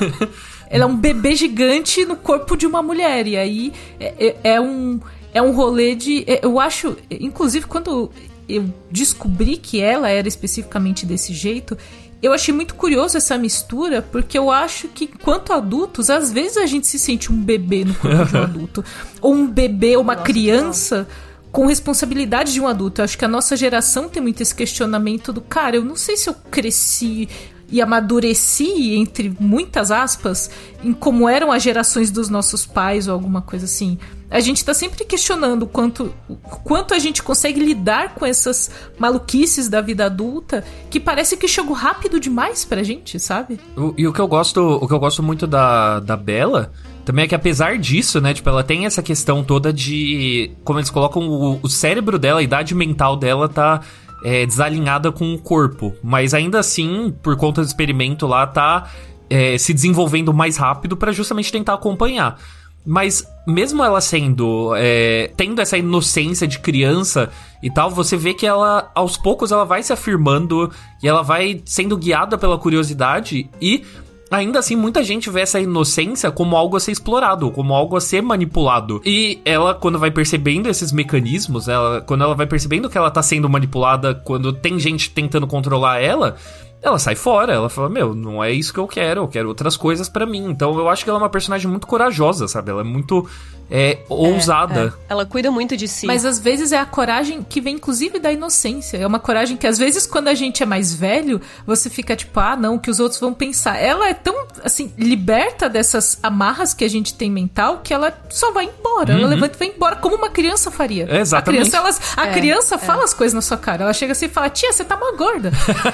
ela é um bebê gigante no corpo de uma mulher. E aí é, é, é um é um rolê de. É, eu acho. Inclusive, quando eu descobri que ela era especificamente desse jeito, eu achei muito curioso essa mistura, porque eu acho que, enquanto adultos, às vezes a gente se sente um bebê no corpo de um adulto. Ou um bebê, uma Nossa, criança. Com responsabilidade de um adulto. Eu acho que a nossa geração tem muito esse questionamento do cara, eu não sei se eu cresci e amadureci, entre muitas aspas, em como eram as gerações dos nossos pais ou alguma coisa assim. A gente tá sempre questionando quanto, quanto a gente consegue lidar com essas maluquices da vida adulta que parece que chegou rápido demais pra gente, sabe? O, e o que eu gosto, o que eu gosto muito da, da Bela também é que apesar disso, né, tipo, ela tem essa questão toda de como eles colocam o, o cérebro dela, a idade mental dela tá é, desalinhada com o corpo. Mas ainda assim, por conta do experimento lá, tá é, se desenvolvendo mais rápido para justamente tentar acompanhar. Mas mesmo ela sendo. É, tendo essa inocência de criança e tal, você vê que ela, aos poucos, ela vai se afirmando e ela vai sendo guiada pela curiosidade e ainda assim, muita gente vê essa inocência como algo a ser explorado, como algo a ser manipulado. E ela, quando vai percebendo esses mecanismos, ela, quando ela vai percebendo que ela tá sendo manipulada, quando tem gente tentando controlar ela, ela sai fora, ela fala, meu, não é isso que eu quero, eu quero outras coisas para mim. Então eu acho que ela é uma personagem muito corajosa, sabe? Ela é muito é, ousada. É, é. Ela cuida muito de si. Mas às vezes é a coragem que vem inclusive da inocência. É uma coragem que às vezes quando a gente é mais velho, você fica tipo, ah, não, que os outros vão pensar. Ela é tão, assim, liberta dessas amarras que a gente tem mental que ela só vai embora. Uhum. Ela levanta e vai embora como uma criança faria. É, exatamente. A criança, elas, a é, criança fala as coisas na sua cara. Ela chega assim e fala, tia, você tá uma gorda.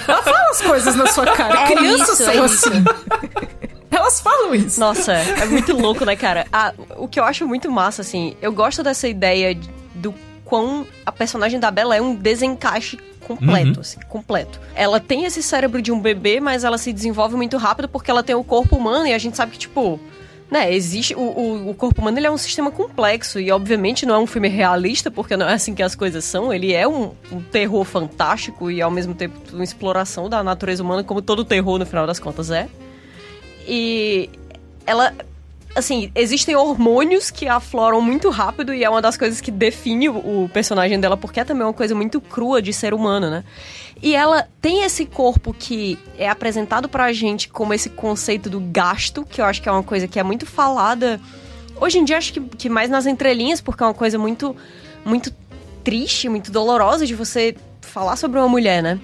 ela fala as coisas na sua cara. É Crianças são assim. Elas falam isso. Nossa, é muito louco, né, cara? Ah, o que eu acho muito massa, assim, eu gosto dessa ideia do quão a personagem da Bella é um desencaixe completo, uhum. assim, completo. Ela tem esse cérebro de um bebê, mas ela se desenvolve muito rápido porque ela tem o corpo humano e a gente sabe que, tipo, né, existe. O, o, o, corpo humano ele é um sistema complexo e, obviamente, não é um filme realista, porque não é assim que as coisas são. Ele é um, um terror fantástico e, ao mesmo tempo, uma exploração da natureza humana, como todo terror, no final das contas, é. E ela. Assim, existem hormônios que afloram muito rápido e é uma das coisas que define o, personagem dela, porque é também uma coisa muito crua de ser humano, né? E ela tem esse corpo que é apresentado pra gente como esse conceito do gasto, que eu acho que é uma coisa que é muito falada. Hoje em dia, acho que, que mais nas entrelinhas, porque é uma coisa muito, muito triste, muito dolorosa de você falar sobre uma mulher, né?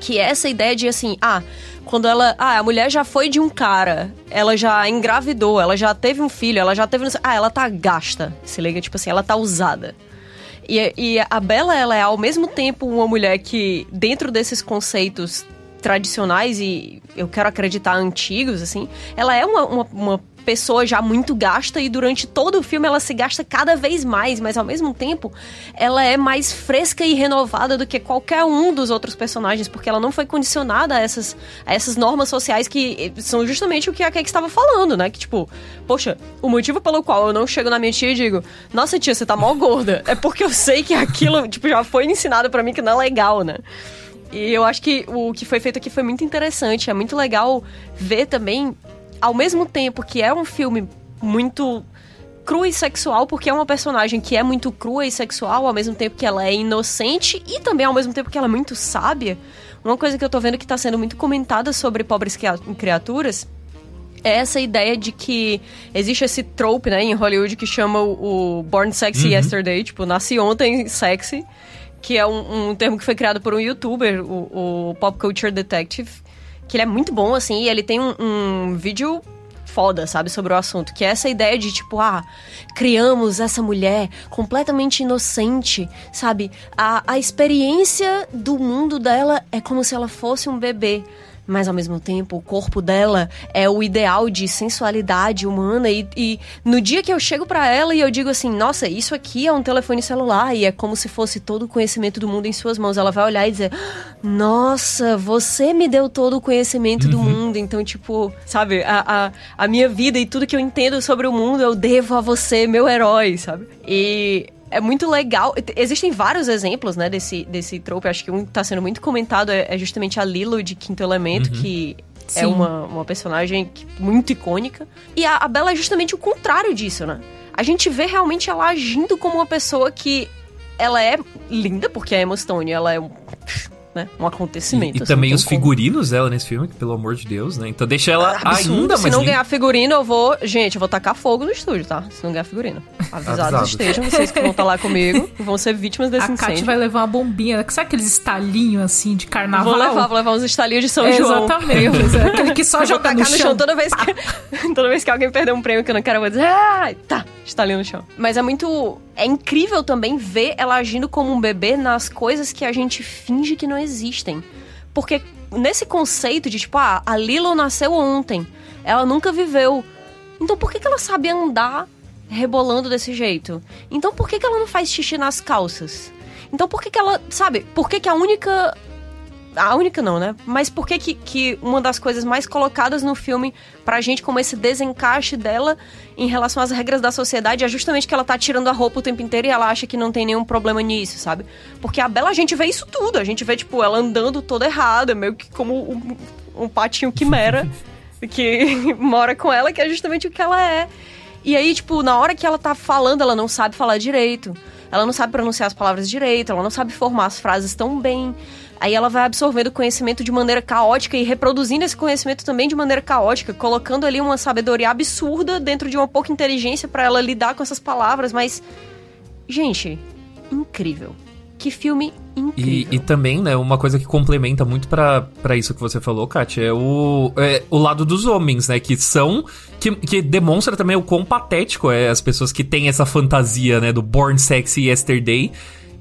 Que é essa ideia de assim, ah, quando ela. Ah, a mulher já foi de um cara, ela já engravidou, ela já teve um filho, ela já teve. Ah, ela tá gasta. Se liga, tipo assim, ela tá usada. E, e a Bela, ela é ao mesmo tempo uma mulher que, dentro desses conceitos tradicionais e eu quero acreditar antigos, assim, ela é uma, uma, uma pessoa já muito gasta e durante todo o filme ela se gasta cada vez mais, mas ao mesmo tempo ela é mais fresca e renovada do que qualquer um dos outros personagens, porque ela não foi condicionada a essas, a essas normas sociais que são justamente o que a Kate estava falando, né? Que tipo, poxa, o motivo pelo qual eu não chego na minha tia e digo, nossa tia, você tá mó gorda, é porque eu sei que aquilo, tipo, já foi ensinado para mim que não é legal, né? E eu acho que o que foi feito aqui foi muito interessante. É muito legal ver também, ao mesmo tempo que é um filme muito cru e sexual, porque é uma personagem que é muito crua e sexual, ao mesmo tempo que ela é inocente e também ao mesmo tempo que ela é muito sábia. Uma coisa que eu tô vendo que tá sendo muito comentada sobre pobres criaturas é essa ideia de que existe esse trope, né, em Hollywood que chama o, Born Sexy uhum. Yesterday, tipo, nasci ontem sexy que é um, um, termo que foi criado por um youtuber, o, o, Pop Culture Detective, que ele é muito bom, assim, e ele tem um, um vídeo foda, sabe, sobre o assunto, que é essa ideia de tipo, ah, criamos essa mulher completamente inocente, sabe? A, a experiência do mundo dela é como se ela fosse um bebê mas ao mesmo tempo o corpo dela é o ideal de sensualidade humana e, e no dia que eu chego para ela e eu digo assim, nossa, isso aqui é um telefone celular e é como se fosse todo o conhecimento do mundo em suas mãos, ela vai olhar e dizer, nossa, você me deu todo o conhecimento uhum. do mundo, então tipo, sabe, a, a, a minha vida e tudo que eu entendo sobre o mundo eu devo a você, meu herói, sabe? E é muito legal. Existem vários exemplos, né, desse, desse trope. Acho que um que tá sendo muito comentado é, é justamente a Lilo de Quinto Elemento, uhum. que é Sim. é uma, uma personagem muito icônica. E a, a Bella é justamente o contrário disso, né? A gente vê realmente ela agindo como uma pessoa que ela é linda, porque a Emma Stone, ela é um né? Um acontecimento. E, e assim, também os como. figurinos dela nesse filme, pelo amor de Deus, né? Então deixa ela ah, ainda mais. Se não ganhar figurino, eu vou. Gente, eu vou tacar fogo no estúdio, tá? Se não ganhar figurino. Avisados Avisado. estejam, vocês que vão estar lá comigo, vão ser vítimas desse a incêndio. A Kat vai levar uma bombinha. Sabe aqueles estalinhos assim de carnaval? Vou levar, vou levar uns estalinhos de São é, João. Exatamente. é aquele que só joga no, no chão. chão. Toda vez que, toda vez que alguém perder um prêmio que eu não quero, eu vou dizer, ah, tá, estalinho no chão. Mas é muito. É incrível também ver ela agindo como um bebê nas coisas que a gente finge que não existem. Porque nesse conceito de tipo, ah, a Lilo nasceu ontem, ela nunca viveu. Então por que, que ela sabe andar rebolando desse jeito? Então por que, que ela não faz xixi nas calças? Então por que, que ela. Sabe? Por que, que a única a única não, né? Mas por que, que, que uma das coisas mais colocadas no filme pra gente como esse desencaixe dela em relação às regras da sociedade é justamente que ela tá tirando a roupa o tempo inteiro e ela acha que não tem nenhum problema nisso, sabe? Porque a Bela a gente vê isso tudo, a gente vê, tipo, ela andando toda errada, meio que como um, um patinho quimera que mora com ela, que é justamente o que ela é. E aí, tipo, na hora que ela tá falando, ela não sabe falar direito. Ela não sabe pronunciar as palavras direito, ela não sabe formar as frases tão bem. Aí ela vai absorvendo conhecimento de maneira caótica e reproduzindo esse conhecimento também de maneira caótica, colocando ali uma sabedoria absurda dentro de uma pouca inteligência para ela lidar com essas palavras, mas gente, incrível. Que filme incrível. E, e também, né, uma coisa que complementa muito para isso que você falou, Kátia, é o, é o lado dos homens, né, que são... Que, que demonstra também o quão patético é as pessoas que têm essa fantasia, né, do Born Sexy Yesterday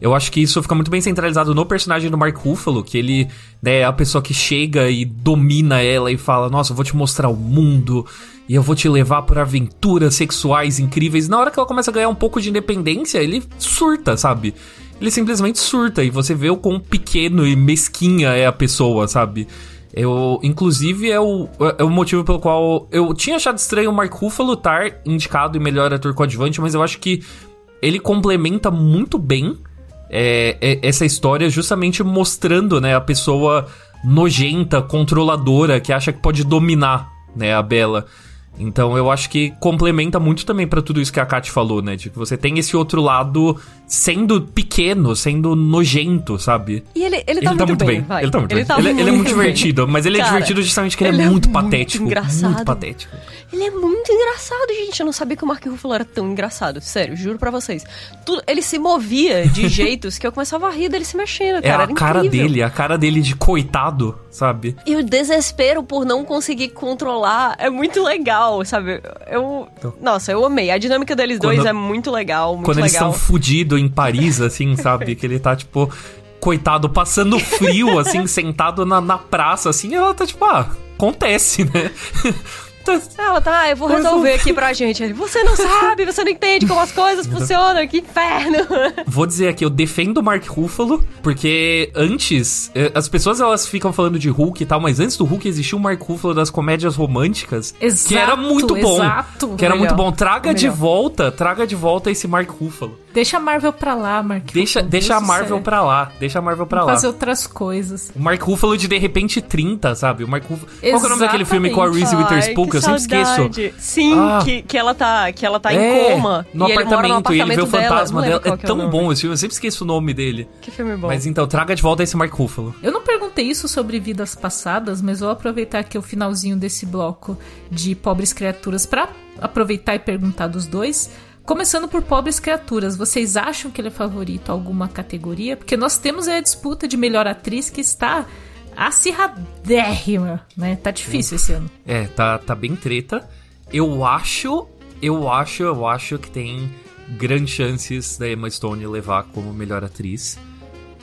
eu acho que isso fica muito bem centralizado no personagem do Mark Ruffalo, que ele né, é a pessoa que chega e domina ela e fala: Nossa, eu vou te mostrar o mundo e eu vou te levar por aventuras sexuais incríveis. Na hora que ela começa a ganhar um pouco de independência, ele surta, sabe? Ele simplesmente surta e você vê o quão pequeno e mesquinha é a pessoa, sabe? Eu, inclusive, é o, é o motivo pelo qual eu tinha achado estranho o Mark Ruffalo estar indicado em melhor ator coadjuvante, mas eu acho que ele complementa muito bem é, é, essa história justamente mostrando, né, a pessoa nojenta, controladora, que acha que pode dominar, né, a Bela. Então eu acho que complementa muito também para tudo isso que a Kat falou, né? De que você tem esse outro lado sendo pequeno, sendo nojento, sabe? E ele, ele, tá, ele tá muito, muito bem. bem. Ele tá muito ele bem. Tá ele, muito ele, é muito divertido, mas ele é Cara, é divertido justamente porque ele, é, muito, patético. Engraçado. Muito patético. Ele é muito engraçado, gente. Eu não sabia que o Mark Ruffalo era tão engraçado. Sério, juro pra vocês. Tudo, ele se movia de jeitos que eu começava a rir dele se mexendo, cara. É a cara dele, a cara dele de coitado, sabe? E o desespero por não conseguir controlar é muito legal, sabe? Eu. Então, Nossa, eu amei. A dinâmica deles quando, dois é muito legal, muito quando legal. eles estão fudidos em Paris, assim, sabe? que ele tá, tipo, coitado, passando frio, assim, sentado na, na praça, assim, ela tá tipo, ah, acontece, né? Ela tá, ah, eu vou resolver aqui pra gente. Ele, você não sabe, você não entende como as coisas funcionam, que inferno. Vou dizer aqui, eu defendo o Mark Ruffalo, porque antes, eh, as pessoas elas ficam falando de Hulk e tal, mas antes do Hulk existia o Mark Ruffalo das comédias românticas, Exato, que era muito bom. exato. Que era Melhor, muito bom. Traga de volta, traga de volta esse Mark Ruffalo. Deixa a Marvel pra lá, Mark. Deixa, Ruffalo, deixa a Deus Marvel céu. pra lá, deixa a Marvel pra lá. Fazer outras coisas. O Mark Ruffalo de de repente 30, sabe? O Mark Ruffalo. Qual que é o nome daquele filme com a Reese Witherspoon? Que eu sempre esqueço. saudade. Sim, Ah. que, que ela tá, que ela tá É, em coma. No e apartamento, no e ele vê o apartamento fantasma dela. É o tão nome. bom esse filme, eu sempre esqueço o nome dele. Que filme bom. Mas então, traga de volta esse Mark Ruffalo. Eu não perguntei isso sobre vidas passadas, mas vou aproveitar aqui o finalzinho desse bloco de pobres criaturas pra aproveitar e perguntar dos dois. Começando por pobres criaturas, vocês acham que ele é favorito a alguma categoria? Porque nós temos aí a disputa de melhor atriz que está acirradérrima, né? Tá difícil esse ano. É, tá, tá bem treta. Eu acho, eu acho, eu acho que tem grandes chances da Emma Stone levar como melhor atriz.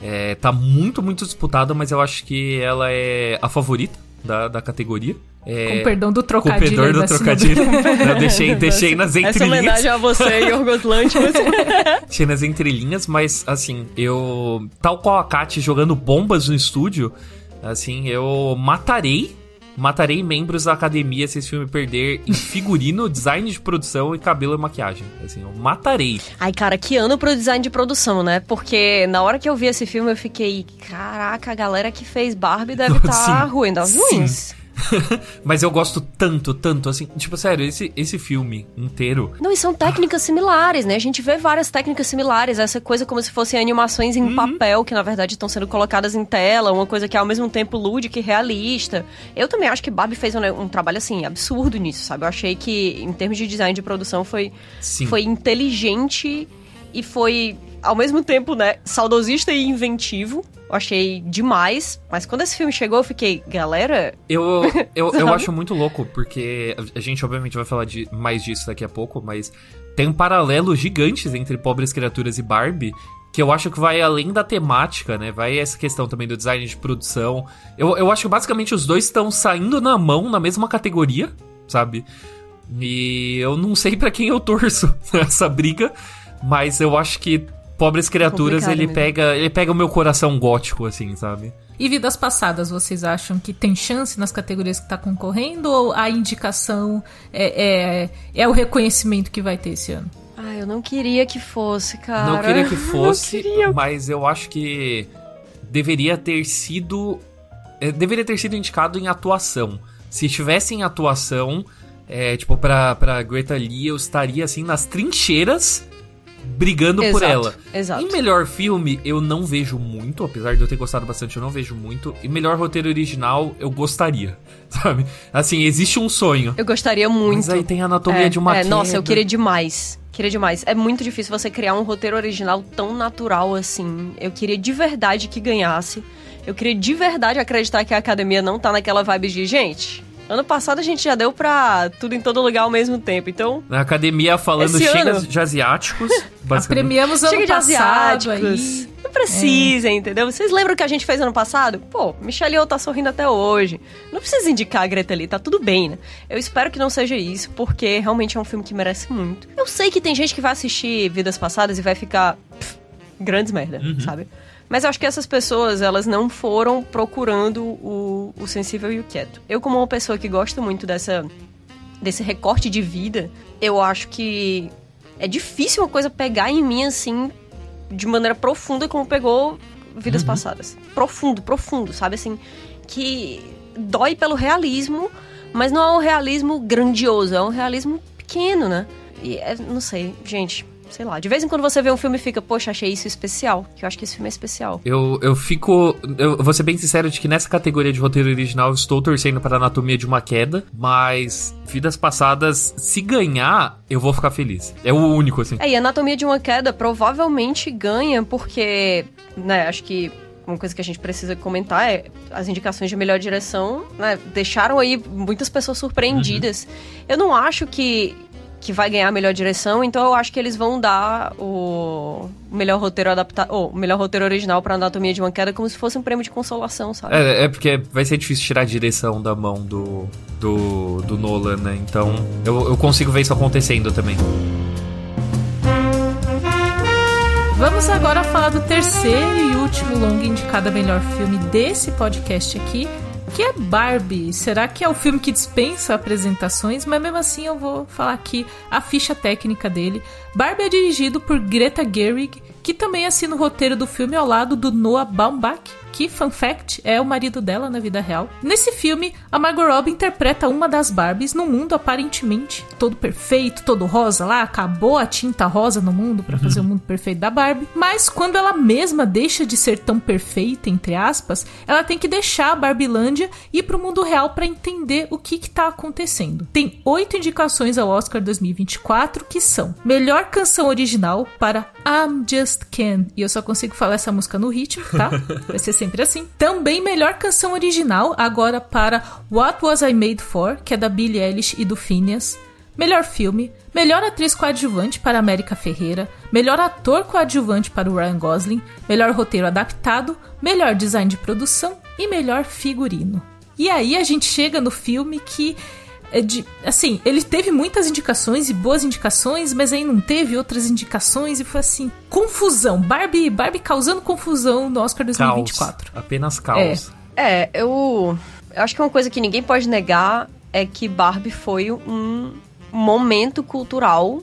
É, tá muito, muito disputado, mas eu acho que ela é a favorita da, da categoria. É, Com perdão do com trocadilho. perdão do da cima trocadilho. Eu deixei, deixei nas Essa entrelinhas. homenagem a você, Yorgos Lanthimos. Deixei nas entrelinhas, mas assim, eu. Tal qual a Kat jogando bombas no estúdio, assim, eu matarei. Matarei membros da academia se esse filme perder em figurino, design de produção e cabelo e maquiagem. Assim, eu matarei. Ai, cara, que ano pro design de produção, né? Porque na hora que eu vi esse filme, eu fiquei... Caraca, a galera que fez Barbie deve estar Sim. ruim das ruins. Mas eu gosto tanto, tanto, assim. Tipo, sério, esse, esse filme inteiro. Não, e são técnicas similares, né? A gente vê várias técnicas similares. Essa coisa como se fossem animações em papel, que na verdade estão sendo colocadas em tela. Uma coisa que é ao mesmo tempo lúdica e realista. Eu também acho que Barbie fez um, um trabalho, assim, absurdo nisso, sabe? Eu achei que, em termos de design de produção, foi, Sim. foi inteligente e foi, ao mesmo tempo, né, saudosista e inventivo. Eu achei demais. Mas quando esse filme chegou, eu fiquei, galera, Eu, eu, eu acho muito louco, porque a- gente obviamente vai falar de, mais disso daqui a pouco, mas tem um paralelo gigantes entre Pobres Criaturas e Barbie, que eu acho que vai além da temática, né? Vai essa questão também do design de produção. Eu, eu acho que basicamente os dois estão saindo na mão na mesma categoria, sabe? E eu não sei pra quem eu torço nessa briga, mas eu acho que Pobres Criaturas ele mesmo. pega, ele pega o meu coração gótico, assim, sabe? E vidas passadas, vocês acham que tem chance nas categorias que tá concorrendo ou a indicação é, é, é o reconhecimento que vai ter esse ano? ai, eu não queria que fosse, cara. Não queria que fosse, queria. mas eu acho que deveria ter sido. eh, Deveria ter sido indicado em atuação. Se estivesse em atuação, é, tipo, pra, pra Greta Lee, eu estaria assim nas trincheiras brigando por Exato, ela. exato. Em melhor filme, eu não vejo muito, apesar de eu ter gostado bastante, eu não vejo muito. E melhor roteiro original, eu gostaria, sabe? Assim, existe um sonho. Eu gostaria muito. Mas aí tem a anatomia é, de uma é, Nossa, eu queda. queria demais. Queria demais. É muito difícil você criar um roteiro original tão natural assim. Eu queria de verdade que ganhasse. Eu queria de verdade acreditar que a academia não tá naquela vibe de gente. Ano passado a gente já deu pra tudo em todo lugar ao mesmo tempo. Então, Na academia falando Esse chega ano- de asiáticos. Premiamos ano chega de passado asiáticos. aí. Não precisa, entendeu? Vocês lembram o que a gente fez ano passado? Pô, Michelle tá sorrindo até hoje. Não precisa indicar a Greta ali, tá tudo bem, né? Eu espero que não seja isso, porque realmente é um filme que merece muito. Eu sei que tem gente que vai assistir Vidas Passadas e vai ficar pff, grandes merda, sabe? Mas eu acho que essas pessoas, elas não foram procurando o, o sensível e o quieto. Eu, como uma pessoa que gosta muito dessa desse recorte de vida, eu acho que é difícil uma coisa pegar em mim assim de maneira profunda como pegou vidas passadas. Profundo, profundo, sabe assim, que dói pelo realismo, mas não é um realismo grandioso, é um realismo pequeno, né? E é, não sei, gente, sei lá. De vez em quando você vê um filme e fica, poxa, achei isso especial, que eu acho que esse filme é especial. Eu, eu fico. Eu vou ser bem sincero de que nessa categoria de roteiro original eu estou torcendo para Anatomia de uma Queda, mas Vidas Passadas, se ganhar, eu vou ficar feliz. É o único, assim. É, e Anatomia de uma Queda provavelmente ganha porque, né, acho que uma coisa que a gente precisa comentar é as indicações de melhor direção, né, deixaram aí muitas pessoas surpreendidas. Eu não acho que que vai ganhar a melhor direção, então eu acho que eles vão dar o melhor roteiro adaptado, ou melhor roteiro original para Anatomia de uma Queda como se fosse um prêmio de consolação, sabe? É, é porque vai ser difícil tirar a direção da mão do, do, do Nolan, né? Então eu, eu consigo ver isso acontecendo também. Vamos agora falar do terceiro e último longa indicado a melhor filme desse podcast aqui, que é Barbie. Será que é o filme que dispensa apresentações? Mas mesmo assim eu vou falar aqui a ficha técnica dele. Barbie é dirigido por Greta Gerwig, que também assina o roteiro do filme ao lado do Noah Baumbach, que, fun fact, é o marido dela na vida real. Nesse filme, a Margot Robbie interpreta uma das Barbies num mundo aparentemente todo perfeito, todo rosa lá, acabou a tinta rosa no mundo para fazer o mundo perfeito da Barbie. Mas quando ela mesma deixa de ser tão perfeita, entre aspas, ela tem que deixar a Barbilândia e ir pro mundo real para entender o que que tá acontecendo. Tem oito indicações ao Oscar 2024 que são melhor canção original para I'm Just Can. E eu só consigo falar essa música no ritmo, tá? Vai ser sempre assim. Também melhor canção original agora para What Was I Made For, que é da Billie Eilish e do Phineas. Melhor filme, melhor atriz coadjuvante para América Ferreira, melhor ator coadjuvante para o Ryan Gosling, melhor roteiro adaptado, melhor design de produção e melhor figurino. E aí a gente chega no filme que é de, assim, ele teve muitas indicações e boas indicações, mas aí não teve outras indicações e foi assim, confusão. Barbie, Barbie causando confusão no Oscar 2024. Caos, apenas caos. É, é eu, eu acho que uma coisa que ninguém pode negar é que Barbie foi um momento cultural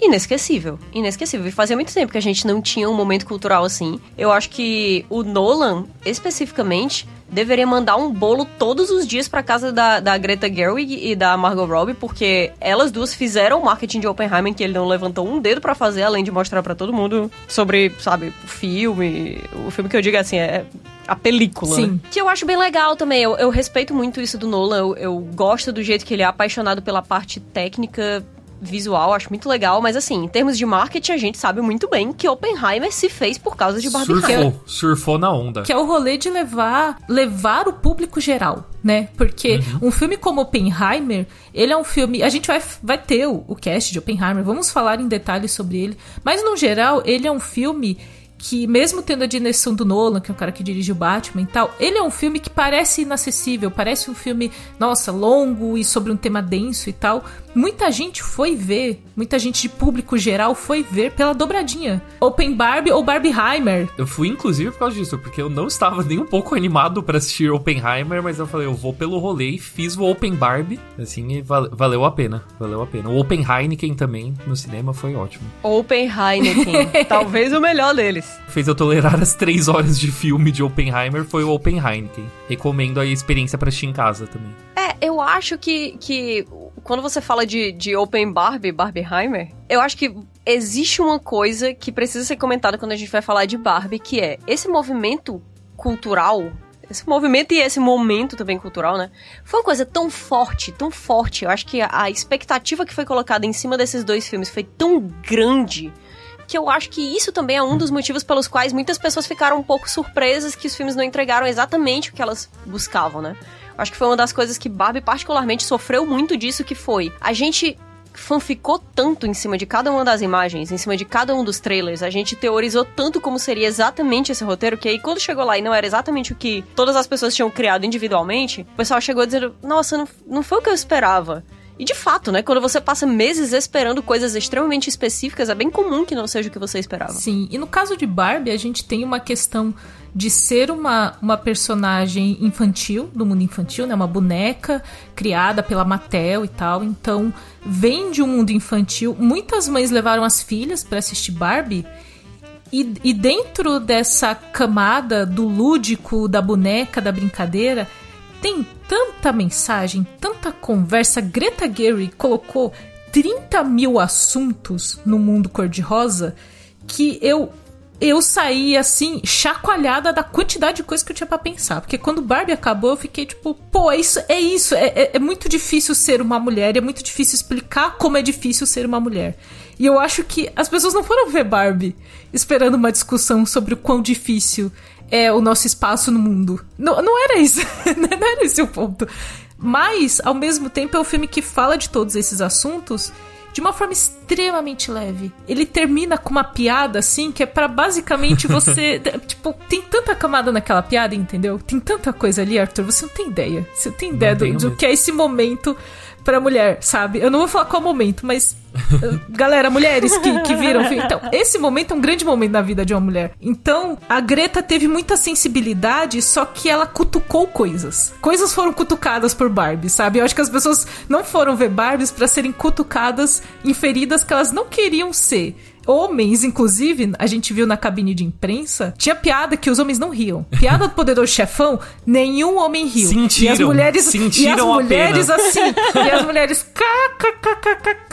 inesquecível. Inesquecível. E fazia muito tempo que a gente não tinha um momento cultural assim. Eu acho que o Nolan, especificamente, deveria mandar um bolo todos os dias pra casa da, da Greta Gerwig e da Margot Robbie, porque elas duas fizeram o marketing de Oppenheimer que ele não levantou um dedo para fazer, além de mostrar para todo mundo sobre, sabe, o filme. O filme que eu digo assim, é a película. Sim. Né? Que eu acho bem legal também. Eu, eu respeito muito isso do Nolan. Eu, eu, gosto do jeito que ele é apaixonado pela parte técnica visual, acho muito legal, mas assim, em termos de marketing, a gente sabe muito bem que Oppenheimer se fez por causa de Barbie Surfou, surfou na onda. Que é o rolê de levar, levar o público geral, né? Porque uhum. um filme como Oppenheimer, ele é um filme. A gente vai, vai ter o, o cast de Oppenheimer, vamos falar em detalhes sobre ele, mas no geral, ele é um filme que mesmo tendo a direção do Nolan, que é o cara que dirige o Batman e tal, ele é um filme que parece inacessível, parece um filme, nossa, longo e sobre um tema denso e tal. Muita gente foi ver, muita gente de público geral foi ver pela dobradinha. Open Barbie ou Barbieheimer. Eu fui inclusive por causa disso, porque eu não estava nem um pouco animado para assistir Oppenheimer, mas eu falei, eu vou pelo rolê e fiz o Open Barbie, assim, e valeu a pena, valeu a pena. O Open Heineken também no cinema foi ótimo. Open Heineken, talvez o melhor deles fez eu tolerar as três horas de filme de Oppenheimer foi o Open Heineken. Recomendo a experiência para assistir em casa também. É, eu acho que, que quando você fala de, de Open Barbie, Barbieheimer, eu acho que existe uma coisa que precisa ser comentada quando a gente vai falar de Barbie, que é esse movimento cultural esse movimento e esse momento também cultural, né? Foi uma coisa tão forte, tão forte. Eu acho que a expectativa que foi colocada em cima desses dois filmes foi tão grande que eu acho que isso também é um dos motivos pelos quais muitas pessoas ficaram um pouco surpresas que os filmes não entregaram exatamente o que elas buscavam, né? Acho que foi uma das coisas que Barbie particularmente sofreu muito disso, que foi a gente fanficou tanto em cima de cada uma das imagens, em cima de cada um dos trailers, a gente teorizou tanto como seria exatamente esse roteiro, que aí quando chegou lá e não era exatamente o que todas as pessoas tinham criado individualmente, o pessoal chegou dizendo, nossa, não, não foi o que eu esperava. E de fato, né? Quando você passa meses esperando coisas extremamente específicas, é bem comum que não seja o que você esperava. Sim, e no caso de Barbie, a gente tem uma questão de ser uma, uma personagem infantil, do mundo infantil, né? Uma boneca criada pela Mattel e tal. Então, vem de um mundo infantil. Muitas mães levaram as filhas para assistir Barbie. E, e dentro dessa camada do lúdico, da boneca, da brincadeira, tem tanta mensagem, tanta conversa. Greta Gerwig colocou 30 mil assuntos no mundo cor-de-rosa que eu eu saí assim, chacoalhada da quantidade de coisa que eu tinha para pensar. Porque quando Barbie acabou, eu fiquei tipo, pô, é isso, é isso. É, é, é, muito difícil ser uma mulher, é muito difícil explicar como é difícil ser uma mulher. E eu acho que as pessoas não foram ver Barbie esperando uma discussão sobre o quão difícil é o nosso espaço no mundo. Não, não era isso. não era esse o ponto. Mas, ao mesmo tempo, é um filme que fala de todos esses assuntos de uma forma extremamente leve. Ele termina com uma piada assim que é para basicamente você, tipo, tem tanta camada naquela piada, entendeu? Tem tanta coisa ali, Arthur, você não tem ideia. Você tem ideia do, do que é esse momento pra mulher, sabe? Eu não vou falar qual momento, mas. galera, mulheres que, que viram. Então, esse momento é um grande momento na vida de uma mulher. Então, a Greta teve muita sensibilidade, só que ela cutucou coisas. Coisas foram cutucadas por Barbie, sabe? Eu acho que as pessoas não foram ver Barbies para serem cutucadas em feridas que elas não queriam ser homens, inclusive, a gente viu na cabine de imprensa, tinha piada que os homens não riam. Piada do poderoso chefão, nenhum homem riu. Sentiram, e as mulheres, sentiram e as mulheres assim, e as mulheres kkkkkk,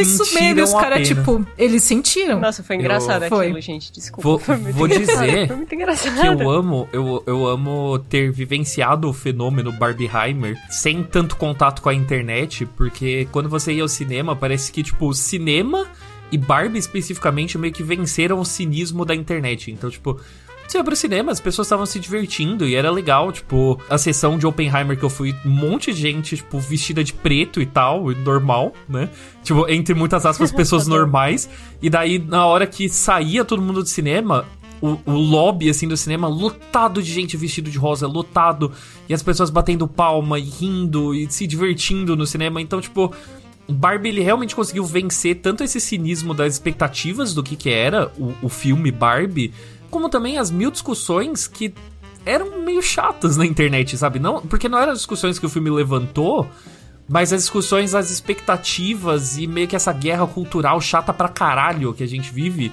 isso mesmo, e os caras tipo, eles sentiram. Nossa, foi engraçado eu... aquilo, gente, desculpa. Vou, foi vou dizer foi muito engraçado. que eu amo, eu, eu amo ter vivenciado o fenômeno Barbieheimer sem tanto contato com a internet, porque quando você ia ao cinema, parece que tipo, o cinema e Barbie especificamente meio que venceram o cinismo da internet. Então, tipo, você ia pro cinema, as pessoas estavam se divertindo e era legal, tipo, a sessão de Oppenheimer que eu fui, um monte de gente, tipo, vestida de preto e tal, normal, né? Tipo, entre muitas aspas, pessoas normais. E daí, na hora que saía todo mundo do cinema, o, o, lobby, assim, do cinema lotado de gente vestido de rosa, lotado. E as pessoas batendo palma e rindo e se divertindo no cinema. Então, tipo, Barbie ele realmente conseguiu vencer tanto esse cinismo das expectativas do que, que era o, o filme Barbie, como também as mil discussões que eram meio chatas na internet, sabe? Não, porque não eram as discussões que o filme levantou, mas as discussões, as expectativas e meio que essa guerra cultural chata pra caralho que a gente vive.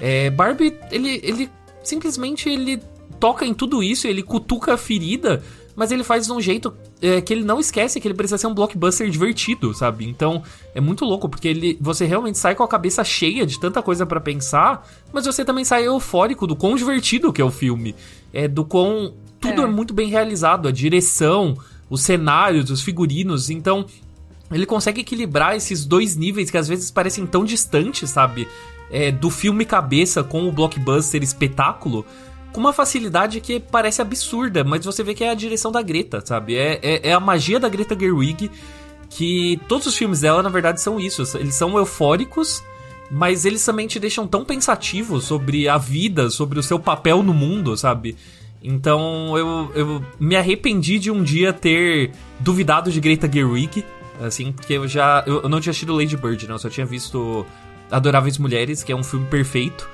É, Barbie, ele, ele simplesmente ele toca em tudo isso, ele cutuca a ferida mas ele faz de um jeito é, que ele não esquece que ele precisa ser um blockbuster divertido, sabe? Então é muito louco, porque ele, você realmente sai com a cabeça cheia de tanta coisa para pensar, mas você também sai eufórico do quão divertido que é o filme. É do quão. Tudo é, é muito bem realizado, a direção, os cenários, os figurinos, então. Ele consegue equilibrar esses dois níveis que às vezes parecem tão distantes, sabe? É, do filme cabeça com o blockbuster espetáculo com uma facilidade que parece absurda, mas você vê que é a direção da Greta, sabe? É, é, é, a magia da Greta Gerwig, que todos os filmes dela, na verdade, são isso. Eles são eufóricos, mas eles também te deixam tão pensativos sobre a vida, sobre o seu papel no mundo, sabe? Então eu, eu me arrependi de um dia ter duvidado de Greta Gerwig, assim, porque eu já. Eu, eu não tinha assistido Lady Bird, não, eu só tinha visto Adoráveis Mulheres, que é um filme perfeito.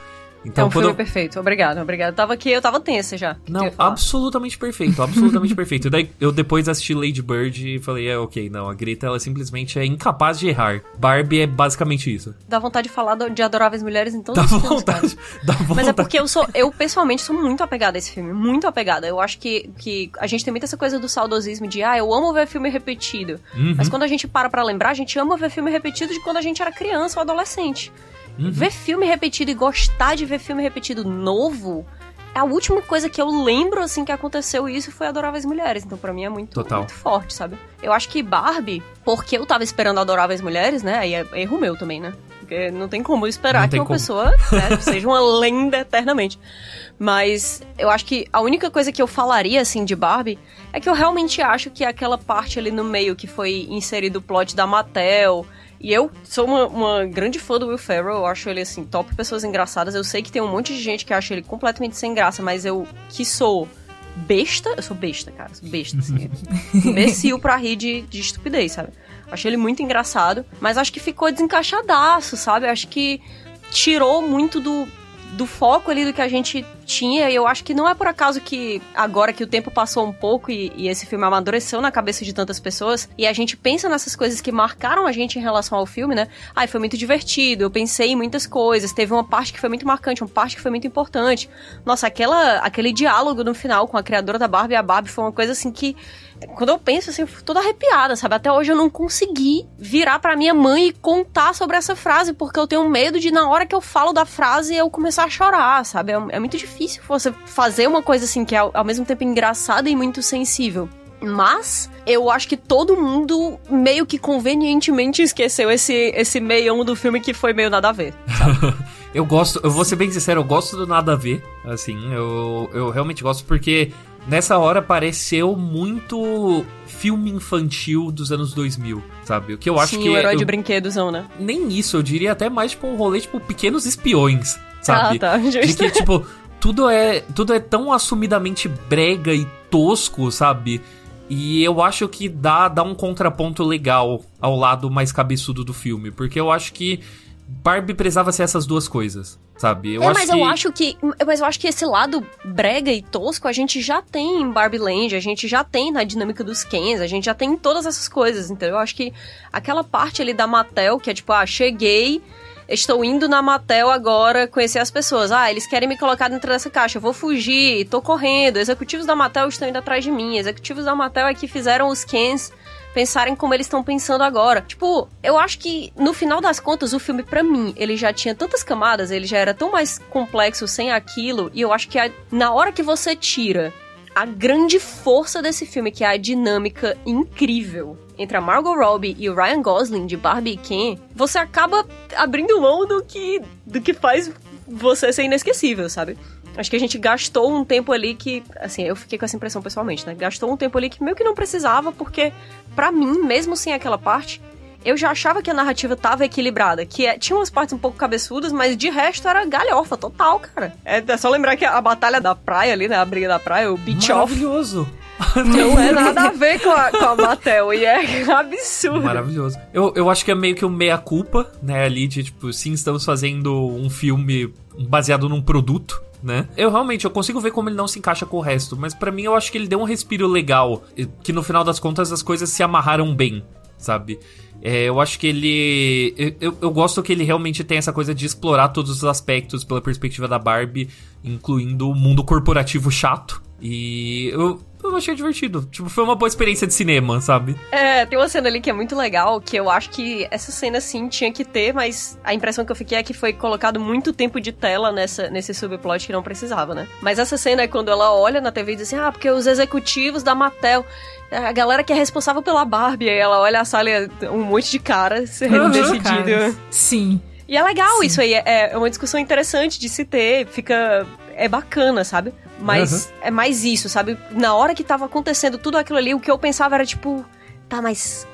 Então, é um filme eu... perfeito. Obrigado, obrigado. Eu tava aqui, eu tava tensa já. Não, absolutamente perfeito, absolutamente perfeito. Daí eu depois assisti Lady Bird e falei, é, ok, não, a Greta ela simplesmente é incapaz de errar. Barbie é basicamente isso. Dá vontade de falar de Adoráveis Mulheres então dá vontade, dá vontade. Mas é porque eu sou, eu pessoalmente sou muito apegada a esse filme, muito apegada. Eu acho que, que a gente tem muita essa coisa do saudosismo de, ah, eu amo ver filme repetido. Uhum. Mas quando a gente para pra lembrar, a gente ama ver filme repetido de quando a gente era criança ou adolescente. Uhum. Ver filme repetido e gostar de ver filme repetido novo a última coisa que eu lembro, assim, que aconteceu isso foi Adoráveis Mulheres. Então, para mim é muito, muito forte, sabe? Eu acho que Barbie, porque eu tava esperando Adoráveis Mulheres, né? Aí é erro meu também, né? Porque não tem como eu esperar que uma como. pessoa né, seja uma lenda eternamente. Mas eu acho que a única coisa que eu falaria, assim, de Barbie é que eu realmente acho que aquela parte ali no meio que foi inserido o plot da Mattel e eu sou uma, uma, grande fã do Will Ferrell, eu acho ele assim, top pessoas engraçadas. Eu sei que tem um monte de gente que acha ele completamente sem graça, mas eu que sou besta, eu sou besta, cara, sou besta, assim. imbecil pra rir de, de estupidez, sabe? Acho ele muito engraçado, mas acho que ficou desencaixadaço, sabe? Acho que tirou muito do, do foco ali do que a gente tinha, e eu acho que não é por acaso que agora que o tempo passou um pouco e, e, esse filme amadureceu na cabeça de tantas pessoas, e a gente pensa nessas coisas que marcaram a gente em relação ao filme, né? Ai, foi muito divertido, eu pensei em muitas coisas, teve uma parte que foi muito marcante, uma parte que foi muito importante. Nossa, aquela, aquele diálogo no final com a criadora da Barbie e a Barbie foi uma coisa assim que quando eu penso assim, eu fico toda arrepiada, sabe? Até hoje eu não consegui virar para minha mãe e contar sobre essa frase, porque eu tenho medo de, na hora que eu falo da frase, eu começar a chorar, sabe? É, é muito difícil você fazer uma coisa assim que é ao, mesmo tempo engraçada e muito sensível. Mas eu acho que todo mundo meio que convenientemente esqueceu esse, esse meião do filme que foi meio nada a ver. eu gosto, eu vou ser bem sincero, eu gosto do nada a ver. Assim, eu, eu realmente gosto porque nessa hora pareceu muito filme infantil dos anos 2000, sabe? O que eu acho Sim, que o herói eu, de brinquedozão, né? nem isso, eu diria até mais tipo um rolê tipo pequenos espiões, sabe? Ah, tá, De justo. que tipo tudo é tudo é tão assumidamente brega e tosco, sabe? E eu acho que dá, dá um contraponto legal ao lado mais cabeçudo do filme, porque eu acho que Barbie precisava ser essas duas coisas, sabe? Eu é, mas que eu acho que. Mas eu acho que esse lado brega e tosco a gente já tem em Barbie Land, a gente já tem na dinâmica dos Kens, a gente já tem em todas essas coisas, entendeu? Eu acho que aquela parte ali da Mattel, que é tipo, ah, cheguei, estou indo na Mattel agora conhecer as pessoas. Ah, eles querem me colocar dentro dessa caixa, eu vou fugir, tô correndo. Executivos da Mattel estão indo atrás de mim. Executivos da Mattel é que fizeram os Kens pensarem como eles estão pensando agora. Tipo, eu acho que no final das contas o filme pra mim, ele já tinha tantas camadas, ele já era tão mais complexo sem aquilo, e eu acho que a- na hora que você tira a grande força desse filme, que é a dinâmica incrível entre a Margot Robbie e o Ryan Gosling de Barbie e Ken, você acaba abrindo mão do que do que faz você ser inesquecível, sabe? Acho que a gente gastou um tempo ali que, assim, eu fiquei com essa impressão pessoalmente, né? Gastou um tempo ali que meio que não precisava, porque pra mim, mesmo sem aquela parte, eu já achava que a narrativa tava equilibrada, que é- tinha umas partes um pouco cabeçudas, mas de resto era galhofa total, cara. É, é só lembrar que a batalha da praia ali, né, a briga da praia, o beach off, maravilhoso. não é nada a ver com a, com a Mattel, e é absurdo. Maravilhoso. Eu, eu acho que é meio que um meia-culpa, né? Ali de, tipo, sim, estamos fazendo um filme baseado num produto. Né? Eu realmente eu consigo ver como ele não se encaixa com o resto, mas pra mim eu acho que ele deu um respiro legal, que no final das contas as coisas se amarraram bem, sabe? É, eu acho que ele. Eu, eu gosto que ele realmente tem essa coisa de explorar todos os aspectos pela perspectiva da Barbie, incluindo o mundo corporativo chato. E eu, eu achei divertido. Tipo, foi uma boa experiência de cinema, sabe? É, tem uma cena ali que é muito legal, que eu acho que essa cena sim tinha que ter, mas a impressão que eu fiquei é que foi colocado muito tempo de tela nessa, nesse subplot que não precisava, né? Mas essa cena é quando ela olha na TV e diz assim: ah, porque os executivos da Mattel. A galera que é responsável pela Barbie, aí ela olha a sala e é um monte de cara sendo decidido. Caras. Sim. E é legal Sim. isso aí, é, é uma discussão interessante de se ter, fica. É bacana, sabe? Mas é mais isso, sabe? Na hora que tava acontecendo tudo aquilo ali, o que eu pensava era tipo, tá, mas.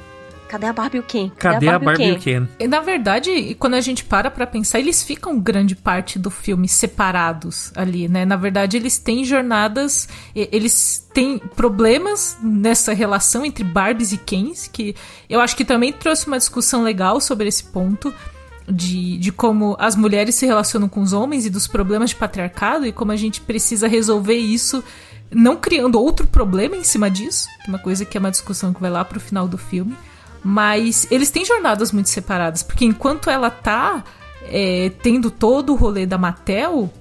Cadê a Barbie e o Ken? Cadê a Barbie e o Ken? E, Na verdade, quando a gente para pra pensar, eles ficam grande parte do filme separados ali, né? Na verdade, eles têm jornadas, e- eles têm problemas nessa relação entre Barbies e Kens, que eu acho que também trouxe uma discussão legal sobre esse ponto. De, de como as mulheres se relacionam com os homens e dos problemas de patriarcado e como a gente precisa resolver isso não criando outro problema em cima disso, uma coisa que é uma discussão que vai lá pro final do filme. Mas eles têm jornadas muito separadas, porque enquanto ela tá é, tendo todo o rolê da Mattel,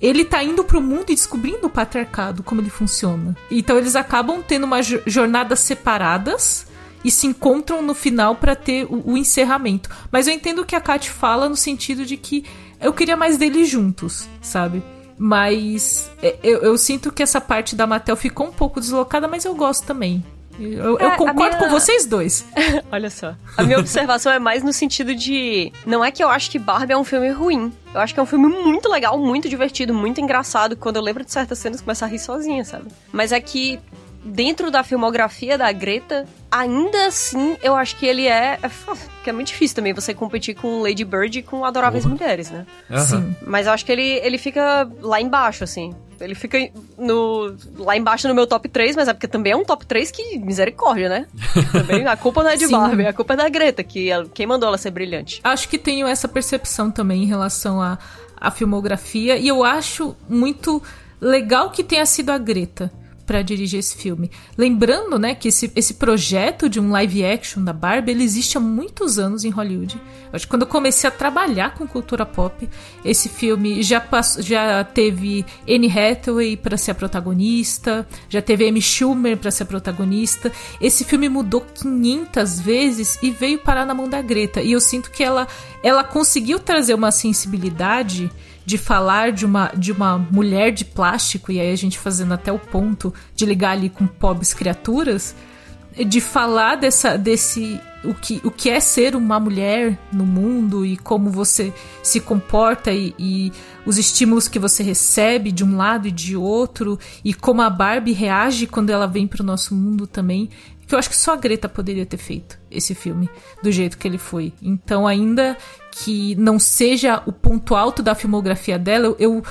ele tá indo pro mundo e descobrindo o patriarcado, como ele funciona. Então eles acabam tendo uma jo- jornadas separadas e se encontram no final pra ter o, o encerramento. Mas eu entendo o que a Kat fala no sentido de que eu queria mais deles juntos, sabe? Mas é, eu, eu sinto que essa parte da Mattel ficou um pouco deslocada, mas eu gosto também. Eu, eu É, a concordo minha- com vocês dois. Olha só. A minha observação é mais no sentido de. Não é que eu acho que Barbie é um filme ruim. Eu acho que é um filme muito legal, muito divertido, muito engraçado. Quando eu lembro de certas cenas, começo a rir sozinha, sabe? Mas é que. Dentro da filmografia da Greta, ainda assim, eu acho que ele é. é que é muito difícil também você competir com Lady Bird e com Adoráveis Porra. Mulheres, né? Aham. Sim. Mas eu acho que ele, ele fica lá embaixo, assim. Ele fica no, lá embaixo no meu top 3, mas é porque também é um top 3 que misericórdia, né? Também a culpa não é de Sim. Barbie, a culpa é da Greta, que ela- quem mandou ela ser brilhante. Acho que tenho essa percepção também em relação à, à filmografia. E eu acho muito legal que tenha sido a Greta para dirigir esse filme. Lembrando, né, que esse, esse projeto de um live action da Barbie, ele existe há muitos anos em Hollywood. Acho que quando eu comecei a trabalhar com cultura pop, esse filme já, passou, já teve Anne Hathaway para ser a protagonista, já teve Amy Schumer para ser a protagonista. Esse filme mudou 500 vezes e veio parar na mão da Greta. E eu sinto que ela, ela conseguiu trazer uma sensibilidade de falar de uma, de uma mulher de plástico, e aí a gente fazendo até o ponto de ligar ali com pobres criaturas, de falar dessa, desse o que, o que é ser uma mulher no mundo e como você se comporta e, e os estímulos que você recebe de um lado e de outro e como a Barbie reage quando ela vem para o nosso mundo também que eu acho que só a Greta poderia ter feito esse filme do jeito que ele foi. Então, ainda que não seja o ponto alto da filmografia dela, eu,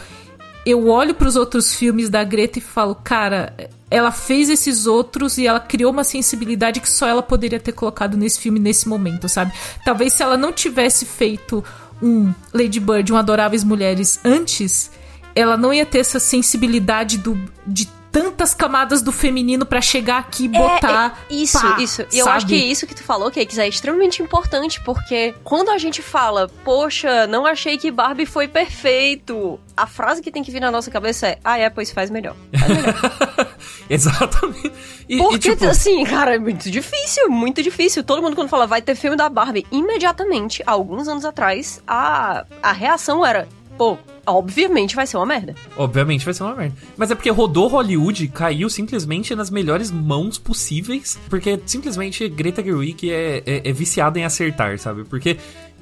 eu olho para os outros filmes da Greta e falo, cara, ela fez esses outros e ela criou uma sensibilidade que só ela poderia ter colocado nesse filme nesse momento, sabe? Talvez se ela não tivesse feito um Lady Bird, um Adoráveis Mulheres antes, ela não ia ter essa sensibilidade do, de tantas camadas do feminino para chegar aqui e é, botar. É, isso, pá, isso. E eu acho que isso que tu falou, Cakes, é extremamente importante, porque quando a gente fala, poxa, não achei que Barbie foi perfeito, a frase que tem que vir na nossa cabeça é, ah, é, pois faz melhor. Faz melhor. Exatamente. E, porque, e, tipo... assim, cara, é muito difícil, muito difícil. Todo mundo quando fala, vai ter filme da Barbie, imediatamente, alguns anos atrás, a, a reação era, pô, obviamente vai ser uma merda. Obviamente vai ser uma merda. Mas é porque rodou Hollywood caiu simplesmente nas melhores mãos possíveis, porque simplesmente Greta Gerwig é, é, é viciada em acertar, sabe? Porque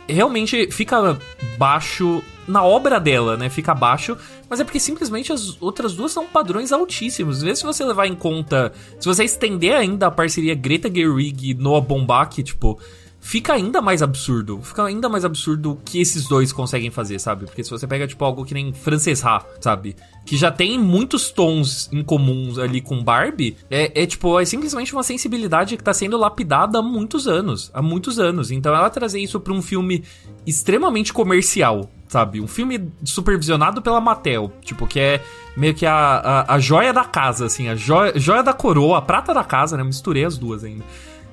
realmente fica baixo na obra dela, né? Fica baixo, mas é porque simplesmente as outras duas são padrões altíssimos. Vê se você levar em conta, se você estender ainda a parceria Greta Gerwig Noah Baumbach, tipo, fica ainda mais absurdo. Fica ainda mais absurdo o que esses dois conseguem fazer, sabe? Porque se você pega, tipo, algo que nem Frances Ha, sabe? Que já tem muitos tons em comuns ali com Barbie, é, é tipo, é simplesmente uma sensibilidade que tá sendo lapidada há muitos anos. Há muitos anos. Então ela trazer isso pra um filme extremamente comercial, sabe? Um filme supervisionado pela Mattel, tipo, que é meio que a, a, a joia da casa, assim, a joia, joia da coroa, a prata da casa, né? Misturei as duas ainda.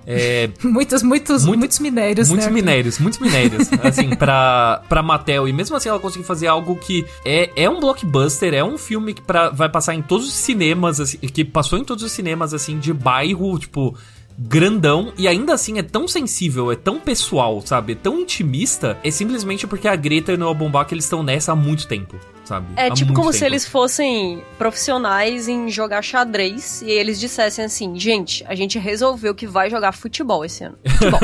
É, muitos, muitos, muito, muitos minérios, Muitos né? minérios, muitos minérios, assim, pra, pra Mattel. E mesmo assim ela conseguiu fazer algo que é, é um blockbuster, é um filme que pra, vai passar em todos os cinemas, assim, que passou em todos os cinemas, assim, de bairro, tipo grandão e ainda assim é tão sensível, é tão pessoal, sabe? É tão intimista, é simplesmente porque a Greta e o Noah Baumbach eles estão nessa há muito tempo sabe? É Há tipo como tempo. se eles fossem profissionais em jogar xadrez e eles dissessem assim: gente, a gente resolveu que vai jogar futebol esse ano. Futebol.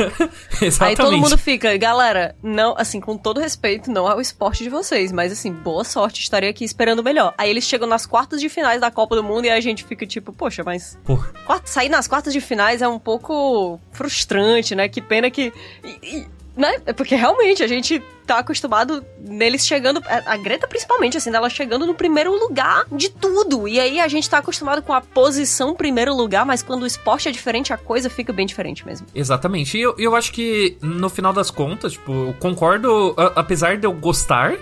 Aí todo mundo fica, galera, não, assim, com todo respeito, não é o esporte de vocês, mas assim, boa sorte, estarei aqui esperando melhor. Aí eles chegam nas quartas de finais da Copa do Mundo e a gente fica tipo, poxa, mas. Porra. Sair nas quartas de finais é um pouco frustrante, né? Que pena que. E, e, né? É porque realmente a gente tá acostumado neles chegando. A Greta, principalmente, assim, dela chegando no primeiro lugar de tudo. E aí a gente tá acostumado com a posição primeiro lugar, mas quando o esporte é diferente, a coisa fica bem diferente mesmo. Exatamente. E eu, eu acho que, no final das contas, tipo, eu concordo, apesar de eu gostar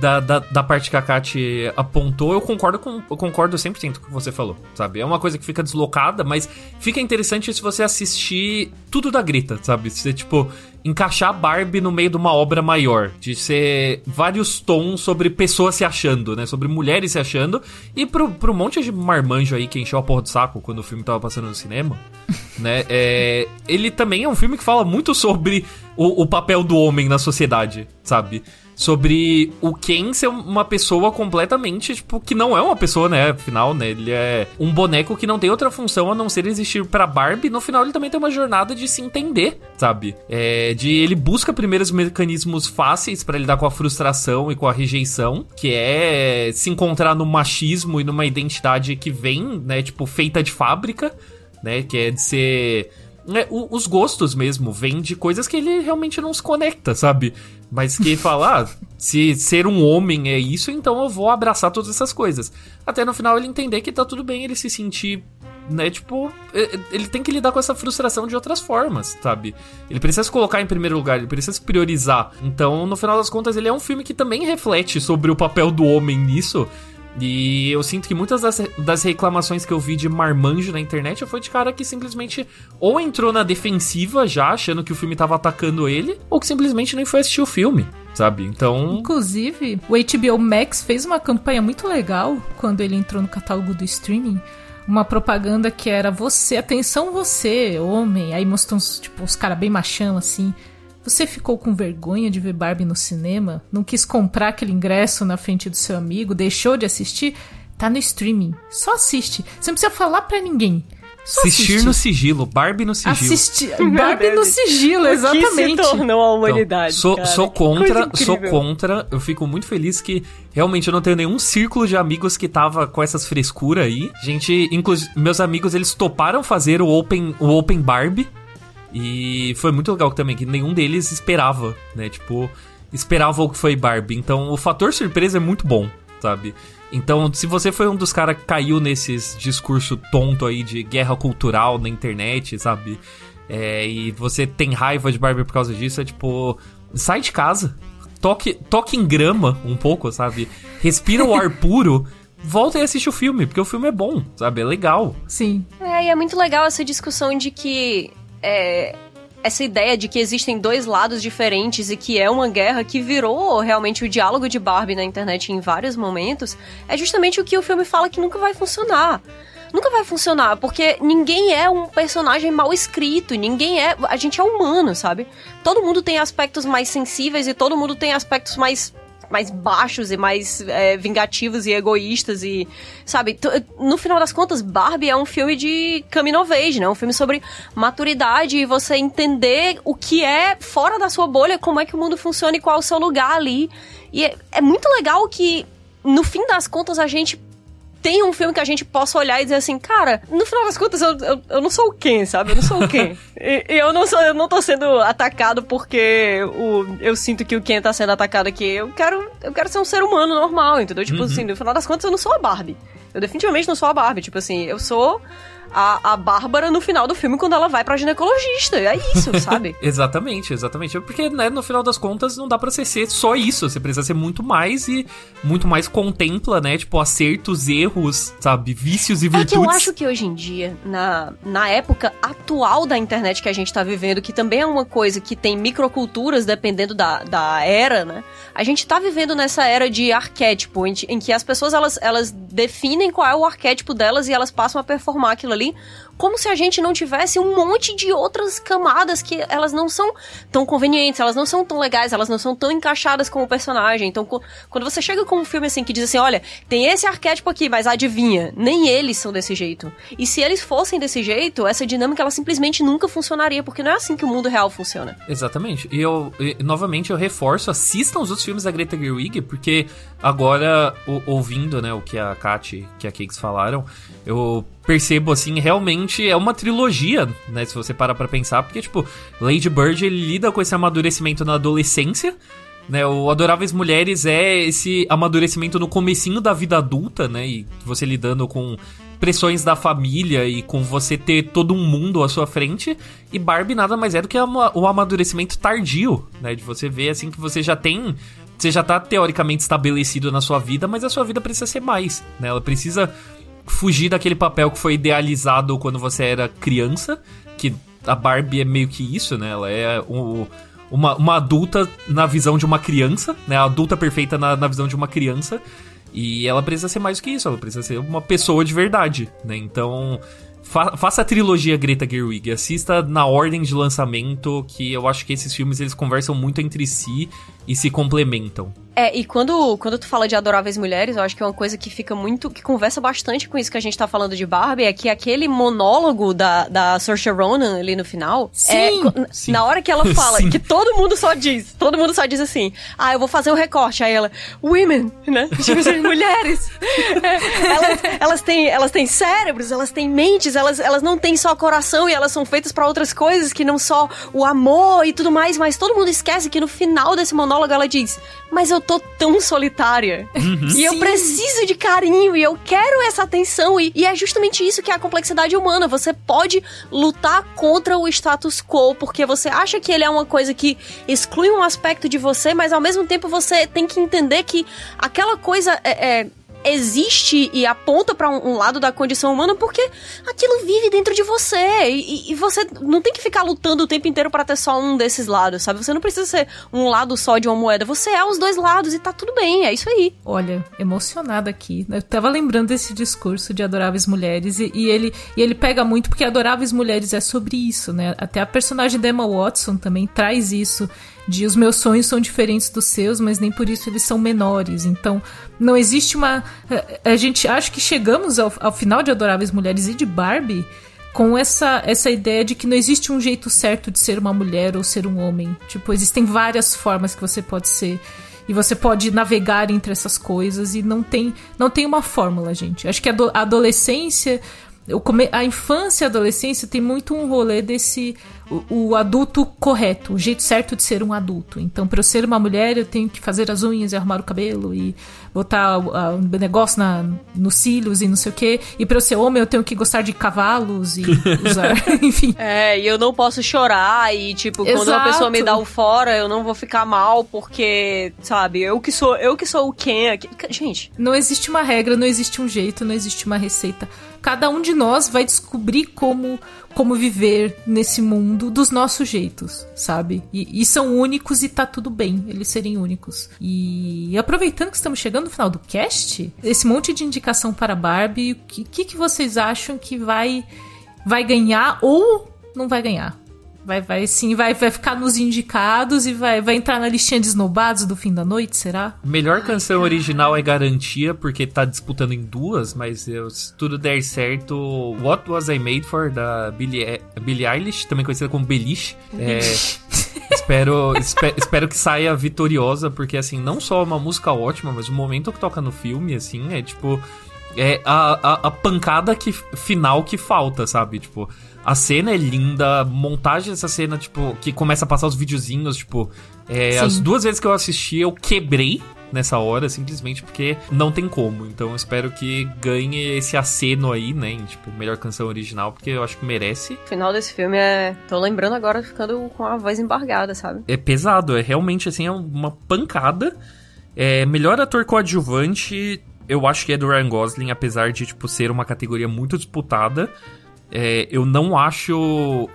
da, da, da, parte que a Kat apontou, eu concordo com eu concordo 100% com o que você falou, sabe? É uma coisa que fica deslocada, mas fica interessante se você assistir tudo da Grita, sabe? Se você, tipo, encaixar Barbie no meio de uma obra maior, de ser vários tons sobre pessoas se achando, né? Sobre mulheres se achando, e pro, pro monte de marmanjo aí que encheu a porra do saco quando o filme tava passando no cinema, né? É, ele também é um filme que fala muito sobre o, o papel do homem na sociedade, sabe? Sobre o Ken ser uma pessoa completamente, tipo, que não é uma pessoa, né? Afinal, né? Ele é um boneco que não tem outra função a não ser existir pra Barbie. No final, ele também tem uma jornada de se entender, sabe? É, de ele busca primeiros mecanismos fáceis para lidar com a frustração e com a rejeição, que é se encontrar no machismo e numa identidade que vem, né? Tipo, feita de fábrica, né? Que é de ser é, o, os gostos mesmo vêm de coisas que ele realmente não se conecta, sabe? Mas que fala, ah, se ser um homem é isso, então eu vou abraçar todas essas coisas. Até no final ele entender que tá tudo bem ele se sentir, né, tipo, ele tem que lidar com essa frustração de outras formas, sabe? Ele precisa se colocar em primeiro lugar, ele precisa se priorizar. Então, no final das contas, ele é um filme que também reflete sobre o papel do homem nisso e eu sinto que muitas das, das, reclamações que eu vi de marmanjo na internet foi de cara que simplesmente ou entrou na defensiva já, achando que o filme tava atacando ele, ou que simplesmente nem foi assistir o filme, sabe? Então. Inclusive, o HBO Max fez uma campanha muito legal quando ele entrou no catálogo do streaming. Uma propaganda que era você, atenção você, homem. Aí mostrou uns, tipo, uns caras bem machão assim você ficou com vergonha de ver Barbie no cinema? Não quis comprar aquele ingresso na frente do seu amigo? Deixou de assistir? Tá no streaming. Só assiste. Você não precisa falar para ninguém. Assistir no sigilo, Barbie no sigilo. Assistir Barbie no sigilo, exatamente. Que se tornou a humanidade. Então, sou, cara. sou contra, sou contra. Eu fico muito feliz que realmente eu não tenho nenhum círculo de amigos que tava com essas frescuras aí. Gente, inclusive, meus amigos eles toparam fazer o Open, o Open Barbie. E foi muito legal também, que nenhum deles esperava, né? Tipo, esperava o que foi Barbie. Então o fator surpresa é muito bom, sabe? Então, se você foi um dos caras que caiu nesses discurso tonto aí de guerra cultural na internet, sabe? É, e você tem raiva de Barbie por causa disso, é tipo, sai de casa, toque, toque em grama um pouco, sabe? Respira o ar puro, volta e assiste o filme, porque o filme é bom, sabe? É legal. Sim. É, e é muito legal essa discussão de que é, essa ideia de que existem dois lados diferentes e que é uma guerra que virou realmente o diálogo de Barbie na internet em vários momentos, é justamente o que o filme fala que nunca vai funcionar. Nunca vai funcionar, porque ninguém é um personagem mal escrito, ninguém é. A gente é humano, sabe? Todo mundo tem aspectos mais sensíveis e todo mundo tem aspectos mais mais baixos e mais é, vingativos e egoístas e sabe no final das contas Barbie é um filme de coming of age né? Um filme sobre maturidade e você entender o que é fora da sua bolha como é que o mundo funciona e qual é o seu lugar ali. E é, é muito legal que no fim das contas a gente tem um filme que a gente possa olhar e dizer assim, cara, no final das contas eu, eu, eu não sou o Ken, sabe? Eu não sou o Ken. e, e, eu, não sou, eu não tô sendo atacado porque o, eu sinto que o Ken tá sendo atacado aqui. Eu quero, eu quero ser um ser humano normal, entendeu? Tipo uhum. assim, no final das contas eu não sou a Barbie. Eu definitivamente não sou a Barbie. Tipo assim, eu sou a, a Bárbara no final do filme quando ela vai pra ginecologista. É isso, sabe? exatamente, exatamente. Porque, né, no final das contas, não dá pra você ser só isso. Você precisa ser muito mais e muito mais contempla, né? Tipo, acertos, erros, sabe? Vícios e virtudes. É que eu acho que hoje em dia, na, na época atual da internet que a gente tá vivendo, que também é uma coisa que tem microculturas dependendo da, da era, né? A gente tá vivendo nessa era de arquétipo, em, em que as pessoas, elas, elas definem qual é o arquétipo delas e elas passam a performar aquilo ali como se a gente não tivesse um monte de outras camadas que elas não são tão convenientes, elas não são tão legais, elas não são tão encaixadas com o personagem. Então, quando você chega com um filme assim que diz assim, olha, tem esse arquétipo aqui, mas adivinha, nem eles são desse jeito. E se eles fossem desse jeito, essa dinâmica ela simplesmente nunca funcionaria, porque não é assim que o mundo real funciona. Exatamente. E eu, e, novamente, eu reforço, assistam os outros filmes da Greta Gerwig, porque agora, o, ouvindo, né, o que a Kat que a Cakes falaram, eu percebo, assim, realmente é uma trilogia, né? Se você parar pra pensar, porque, tipo, Lady Bird ele lida com esse amadurecimento na adolescência, né? O Adoráveis Mulheres é esse amadurecimento no comecinho da vida adulta, né? E você lidando com pressões da família e com você ter todo um mundo à sua frente. E Barbie nada mais é do que o amadurecimento tardio, né? De você ver, assim, que você já tem você já tá teoricamente estabelecido na sua vida, mas a sua vida precisa ser mais, né? Ela precisa fugir daquele papel que foi idealizado quando você era criança, que a Barbie é meio que isso, né? Ela é o, uma, uma adulta na visão de uma criança, né? A adulta perfeita na, na visão de uma criança. E ela precisa ser mais do que isso, ela precisa ser uma pessoa de verdade, né? Então, fa faça a trilogia Greta Gerwig, assista na ordem de lançamento, que eu acho que esses filmes eles conversam muito entre si e se complementam. É, e quando, quando tu fala de Adoráveis Mulheres, eu acho que é uma coisa que fica muito. que conversa bastante com isso que a gente tá falando de Barbie, é que aquele monólogo da, da Saoirse Ronan ali no final. Sim, é, sim. Na hora que ela fala, que todo mundo só diz, todo mundo só diz assim, ah, eu vou fazer um recorte. Aí ela, women, né? Tipo assim, mulheres. É, elas, elas, têm, elas têm cérebros, elas têm mentes, elas, elas não têm só coração e elas são feitas para outras coisas que não só o amor e tudo mais, mas todo mundo esquece que no final desse monólogo ela diz, mas eu tô tão solitária. Uhum. E eu preciso de carinho e eu quero essa atenção. E, e é justamente isso que é a complexidade humana. Você pode lutar contra o status quo porque você acha que ele é uma coisa que exclui um aspecto de você, mas ao mesmo tempo você tem que entender que aquela coisa é, é existe e aponta para um, um, lado da condição humana porque aquilo vive dentro de você e, e você não tem que ficar lutando o tempo inteiro para ter só um desses lados, sabe? Você não precisa ser um lado só de uma moeda, você é os dois lados e tá tudo bem, é isso aí. Olha, emocionada aqui. Eu tava lembrando desse discurso de Adoráveis Mulheres e, e ele e ele pega muito porque Adoráveis Mulheres é sobre isso, né? Até a personagem da Emma Watson também traz isso de os meus sonhos são diferentes dos seus, mas nem por isso eles são menores. Então, não existe uma. A gente acha que chegamos ao, ao final de Adoráveis Mulheres e de Barbie com essa, essa ideia de que não existe um jeito certo de ser uma mulher ou ser um homem. Tipo, existem várias formas que você pode ser. E você pode navegar entre essas coisas e não tem, não tem uma fórmula, gente. Acho que a, a adolescência, a infância e a adolescência tem muito um rolê desse o, o, adulto correto, o jeito certo de ser um adulto. Então, para eu ser uma mulher, eu tenho que fazer as unhas e arrumar o cabelo e botar o, negócio na, nos cílios e não sei o quê. E para eu ser homem, eu tenho que gostar de cavalos e usar, enfim. É, e eu não posso chorar e tipo, Exato. quando uma pessoa me dá o fora, eu não vou ficar mal porque, sabe, eu que sou, eu que sou o Ken aqui. Gente, não existe uma regra, não existe um jeito, não existe uma receita. Cada um de nós vai descobrir como como viver nesse mundo dos nossos jeitos, sabe? E, e, são únicos e tá tudo bem eles serem únicos. E aproveitando que estamos chegando no final do cast, esse monte de indicação para Barbie, o que, que, que vocês acham que vai, vai ganhar ou não vai ganhar? Vai, vai sim, vai, vai ficar nos indicados e vai, vai entrar na listinha de esnobados do fim da noite, será? Melhor canção original é garantia, porque tá disputando em duas, mas eu, se tudo der certo, What Was I Made For, da Billie, Billie Eilish, também conhecida como Beliche. É, espero, espero, espero que saia vitoriosa, porque assim, não só uma música ótima, mas o momento que toca no filme, assim, é tipo. É a, a, a pancada que, final que falta, sabe? Tipo, a cena é linda, a montagem dessa cena, tipo, que começa a passar os videozinhos, tipo, é, as duas vezes que eu assisti, eu quebrei nessa hora, simplesmente porque não tem como. Então eu espero que ganhe esse aceno aí, né? Em, tipo, melhor canção original, porque eu acho que merece. O final desse filme é. Tô lembrando agora, ficando com a voz embargada, sabe? É pesado, é realmente assim, é uma pancada. É, melhor ator coadjuvante, eu acho que é do Ryan Gosling, apesar de, tipo, ser uma categoria muito disputada. É, eu não acho.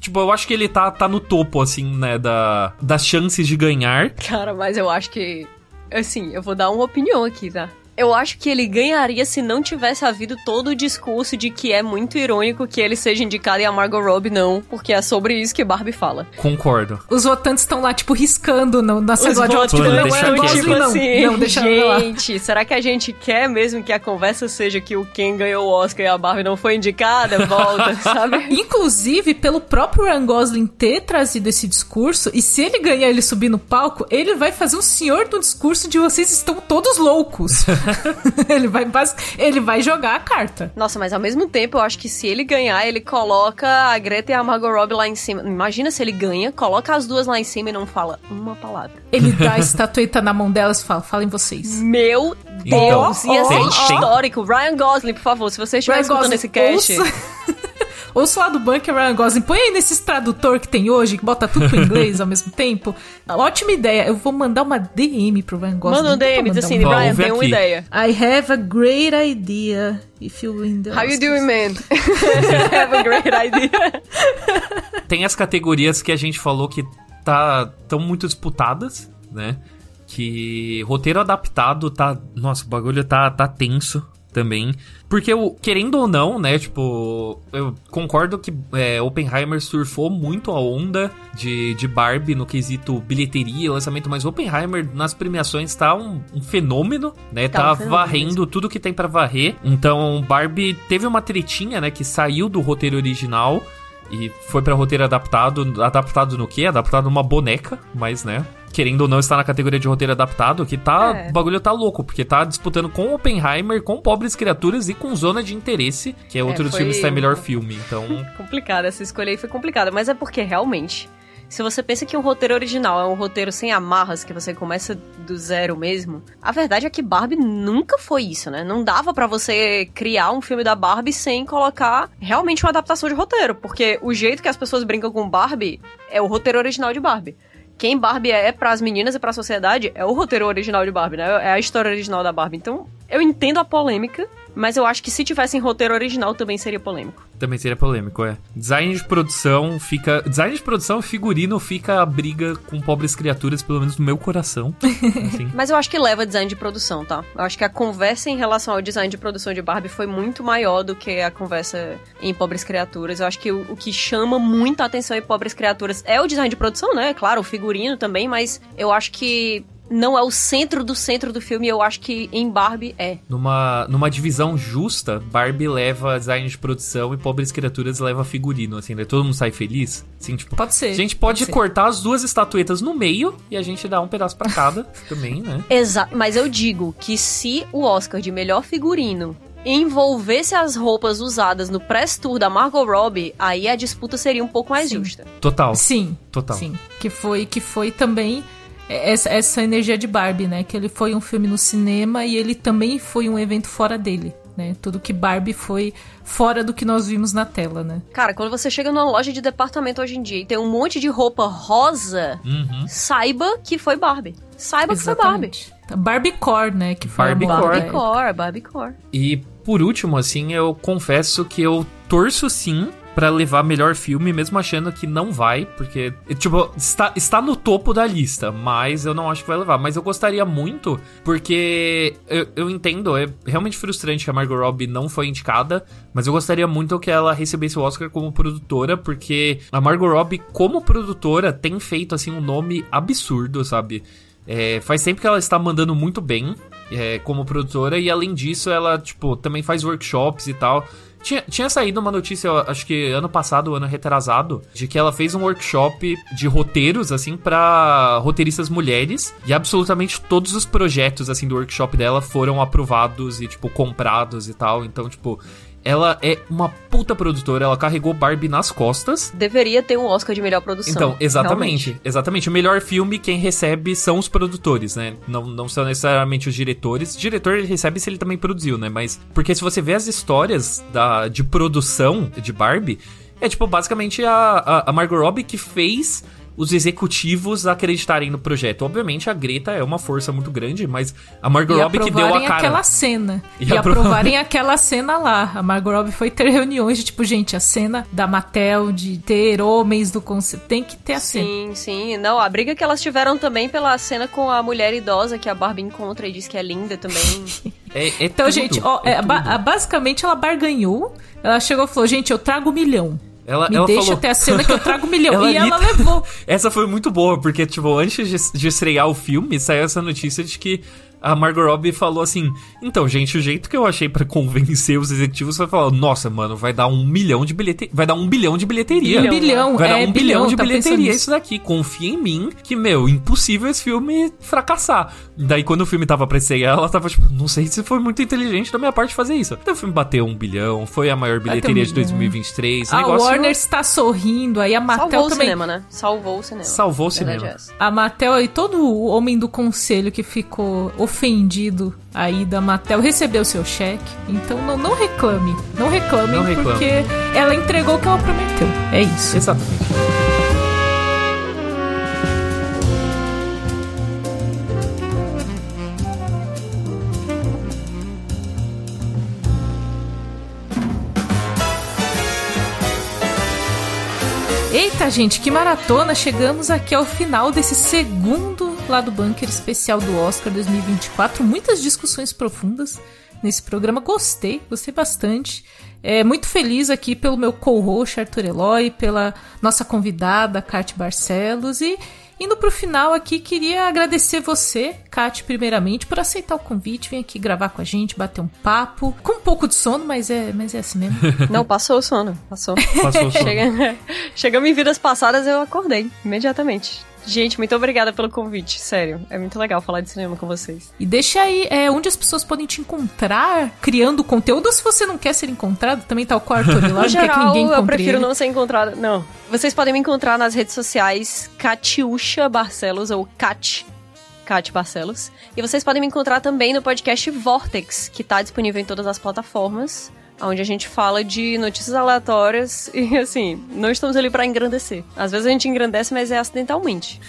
Tipo, eu acho que ele tá, tá no topo, assim, né, da, das chances de ganhar. Cara, mas eu acho que. Assim, eu vou dar uma opinião aqui, tá? Eu acho que ele ganharia se não tivesse havido todo o discurso de que é muito irônico que ele seja indicado e a Margot Robbie não, porque é sobre isso que Barbie fala. Concordo. Os votantes estão lá, tipo, riscando no, na cena de tipo, não, é tipo não. assim, não, deixa gente, será que a gente quer mesmo que a conversa seja que o Ken ganhou o Oscar e a Barbie não foi indicada? Volta, sabe? Inclusive, pelo próprio Ryan Gosling ter trazido esse discurso, e se ele ganhar ele subir no palco, ele vai fazer um senhor do discurso de vocês estão todos loucos. ele, vai, ele vai jogar a carta. Nossa, mas ao mesmo tempo, eu acho que se ele ganhar, ele coloca a Greta e a Margot Robbie lá em cima. Imagina se ele ganha, coloca as duas lá em cima e não fala uma palavra. Ele dá a estatueta na mão delas e fala, falem vocês. Meu Deus, então, ia ser histórico. Ryan Gosling, por favor, se você estiver escutando Gosling, esse cast... Ouça lá do bunker Ryan Gosling. Põe aí nesses tradutor que tem hoje, que bota tudo pro inglês ao mesmo tempo. Ótima ideia. Eu vou mandar uma DM pro Ryan Gosling. Manda um DM, diz assim, Ryan, tem uma ideia. I have a great idea. If you win the How you doing, man? have a great idea. tem as categorias que a gente falou que tá tão muito disputadas, né? Que roteiro adaptado tá. Nossa, o bagulho tá, tá tenso também. Porque, eu, querendo ou não, né, tipo, eu concordo que é, Oppenheimer surfou muito a onda de, de Barbie no quesito bilheteria, lançamento, mas Oppenheimer nas premiações tá um, um fenômeno, né, tá, tá um fenômeno varrendo mesmo. tudo que tem para varrer. Então, Barbie teve uma tretinha, né, que saiu do roteiro original e foi para roteiro adaptado. Adaptado no quê? Adaptado numa boneca, mas, né? Querendo ou não, está na categoria de roteiro adaptado, que tá. É. O bagulho tá louco, porque tá disputando com Oppenheimer, com Pobres Criaturas e com Zona de Interesse, que é, é outro dos filmes que está em melhor filme. Então. complicada, essa escolha aí foi complicada, mas é porque realmente. Se você pensa que um roteiro original é um roteiro sem amarras, que você começa do zero mesmo, a verdade é que Barbie nunca foi isso, né? Não dava para você criar um filme da Barbie sem colocar realmente uma adaptação de roteiro, porque o jeito que as pessoas brincam com Barbie é o roteiro original de Barbie quem Barbie é para as meninas e para a sociedade é o roteiro original de Barbie, né? É a história original da Barbie. Então, eu entendo a polêmica, mas eu acho que se tivesse em roteiro original também seria polêmico. Também seria polêmico, é. Design de produção fica. Design de produção figurino fica a briga com pobres criaturas, pelo menos no meu coração. Assim. Mas eu acho que leva design de produção, tá? Eu acho que a conversa em relação ao design de produção de Barbie foi muito maior do que a conversa em pobres criaturas. Eu acho que o, o que chama muita atenção em pobres criaturas é o design de produção, né? Claro, o figurino também, mas eu acho que não é o centro do centro do filme, eu acho que em Barbie é. Numa, numa divisão justa, Barbie leva design de produção e Pobres Criaturas leva figurino, assim, né? Todo mundo sai feliz. Assim, tipo, Pode ser. A gente pode, pode ser. cortar as duas estatuetas no meio e a gente dá um pedaço pra cada também, né? Exato, mas eu digo que se o Oscar de melhor figurino envolvesse as roupas usadas no press tour da Margot Robbie, aí a disputa seria um pouco mais Sim. justa. Total. Sim. Total. Sim. Que foi, que foi também essa, essa energia de Barbie, né? Que ele foi um filme no cinema e ele também foi um evento fora dele. Né? Tudo que Barbie foi fora do que nós vimos na tela, né? Cara, quando você chega numa loja de departamento hoje em dia e tem um monte de roupa rosa, Uhum. saiba que foi Barbie. Saiba que foi Barbie. Tá, Barbiecore, né? Que foi Barbiecore. a moda da Barbie época. Core, Barbie Core. E por último, assim, eu confesso que eu torço sim pra levar melhor filme, mesmo achando que não vai, porque, tipo, está, está no topo da lista, mas eu não acho que vai levar. Mas eu gostaria muito, porque eu, eu entendo, é realmente frustrante que a Margot Robbie não foi indicada, mas eu gostaria muito que ela recebesse o Oscar como produtora, porque a Margot Robbie, como produtora, tem feito, assim, um nome absurdo, sabe? É, faz tempo que ela está mandando muito bem é, como produtora, e além disso, ela, tipo, também faz workshops e tal. Tinha, tinha saído uma notícia, acho que ano passado, ano retrasado, de que ela fez um workshop de roteiros, assim, pra roteiristas mulheres, e absolutamente todos os projetos, assim, do workshop dela foram aprovados e, tipo, comprados e tal. Então, tipo, ela é uma puta produtora, ela carregou Barbie nas costas. Deveria ter um Oscar de melhor produção. Então, exatamente, realmente. exatamente. O melhor filme, quem recebe são os produtores, né? Não, não são necessariamente os diretores. Diretor ele recebe se ele também produziu, né? Mas. Porque se você vê as histórias da, de produção de Barbie, é tipo basicamente a, a, a Margot Robbie que fez os executivos acreditarem no projeto. Obviamente a Greta é uma força muito grande, mas a Margot Robbie que deu a aprovarem cara. aquela cena. E E, aprova- aprovarem aquela cena lá. A Margot Robbie foi ter reuniões de tipo, gente, a cena da Mattel de ter homens do conselho. Tem que ter a cena. Sim, sim. Não, a briga que elas tiveram também pela cena com a mulher idosa que a Barbie encontra e diz que é linda também. É, é Então, tudo, gente, ó, é é, ba- basicamente ela barganhou. Ela chegou e falou, gente, eu trago um milhão. Ela, Me ela deixa falou... ter a cena que eu trago um milhão. Ela e ela lita- levou. Essa foi muito boa, porque, tipo, antes de, de estrear o filme, saiu essa notícia de que a Margot Robbie falou assim: Então, gente, o jeito que eu achei pra convencer os executivos foi falar: Nossa, mano, vai dar um milhão de bilheteria. Vai dar um bilhão de bilheteria. Um bilhão, Vai dar é, um bilhão, bilhão, de tá bilheteria isso daqui. Confia em mim que, meu, impossível esse filme fracassar. Daí, quando o filme tava pra estrear, ela tava tipo: Não sei se foi muito inteligente da minha parte fazer isso. Daí o filme bateu um bilhão, foi a maior Bateu um bilheteria de bilhão. 2023. o A negócio Warner está sorrindo, aí a Mattel Salvou o também. cinema, né? Salvou o cinema. Salvou o cinema. é. A Mattel e todo o homem do conselho que ficou ofendido aí da Mattel recebeu seu cheque. Então não, não reclame. Não reclame, Não reclame. porque ela entregou o que ela prometeu. É isso. Exatamente. Eita, gente, que maratona! Chegamos aqui ao final desse segundo lado bunker especial do Oscar 2024. Muitas discussões profundas nesse programa. Gostei, gostei bastante. É, muito feliz aqui pelo meu co-host Arthur Eloy, pela nossa convidada, Kate Barcelos. E indo pro final aqui, queria agradecer você, Kate, primeiramente, por aceitar o convite. Vem aqui gravar com a gente, bater um papo. Com um pouco de sono, mas é, mas é assim mesmo. Não, passou o sono. Passou. Passou o sono. Chega... Chegamos em vidas passadas, eu acordei imediatamente. Gente, muito obrigada pelo convite, sério. É muito legal falar de cinema com vocês. E deixa aí é, onde as pessoas podem te encontrar criando conteúdo. Ou se você não quer ser encontrado, também tá o quarto ali lá, não quer que geral, ninguém eu prefiro ele. não ser encontrada. Não. Vocês podem me encontrar nas redes sociais Catiuxa Barcelos ou Cat. Cat Barcelos. E vocês podem me encontrar também no podcast Vortex, que tá disponível em todas as plataformas. Onde a gente fala de notícias aleatórias e, assim, não estamos ali pra engrandecer. Às vezes a gente engrandece, mas é acidentalmente.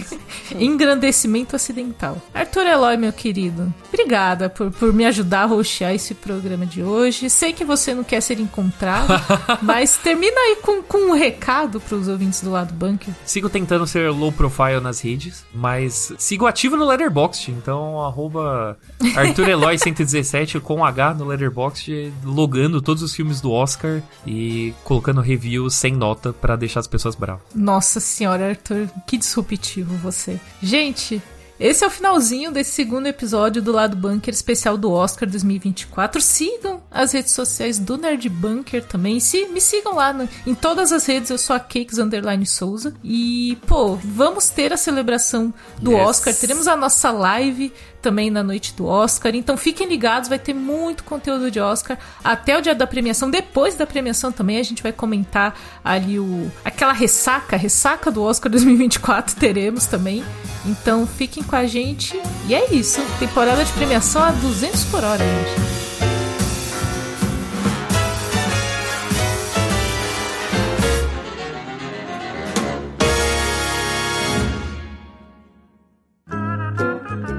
Engrandecimento acidental. Arthur Eloy, meu querido, obrigada por, por me ajudar a roxear esse programa de hoje. Sei que você não quer ser encontrado, mas termina aí com, com um recado pros ouvintes do lado bunker. Sigo tentando ser low profile nas redes, mas sigo ativo no Letterboxd, então arroba Arthur Eloy 117 com H no Letterboxd, logando todos os filmes do Oscar e colocando reviews sem nota pra deixar as pessoas bravas. Nossa senhora, Arthur, que disruptivo você. Gente, esse é o finalzinho desse segundo episódio do Lado Bunker especial do Oscar 2024. Sigam as redes sociais do Nerd Bunker também. Se, me sigam lá no, em todas as redes, eu sou a Cakes Underline Souza. E, pô, vamos ter a celebração do yes. Oscar. Teremos a nossa live também na noite do Oscar. Então fiquem ligados, vai ter muito conteúdo de Oscar até o dia da premiação. Depois da premiação também a gente vai comentar ali o aquela ressaca, ressaca do Oscar 2024 teremos também. Então fiquem com a gente. E é isso, temporada de premiação a 200 por hora, gente.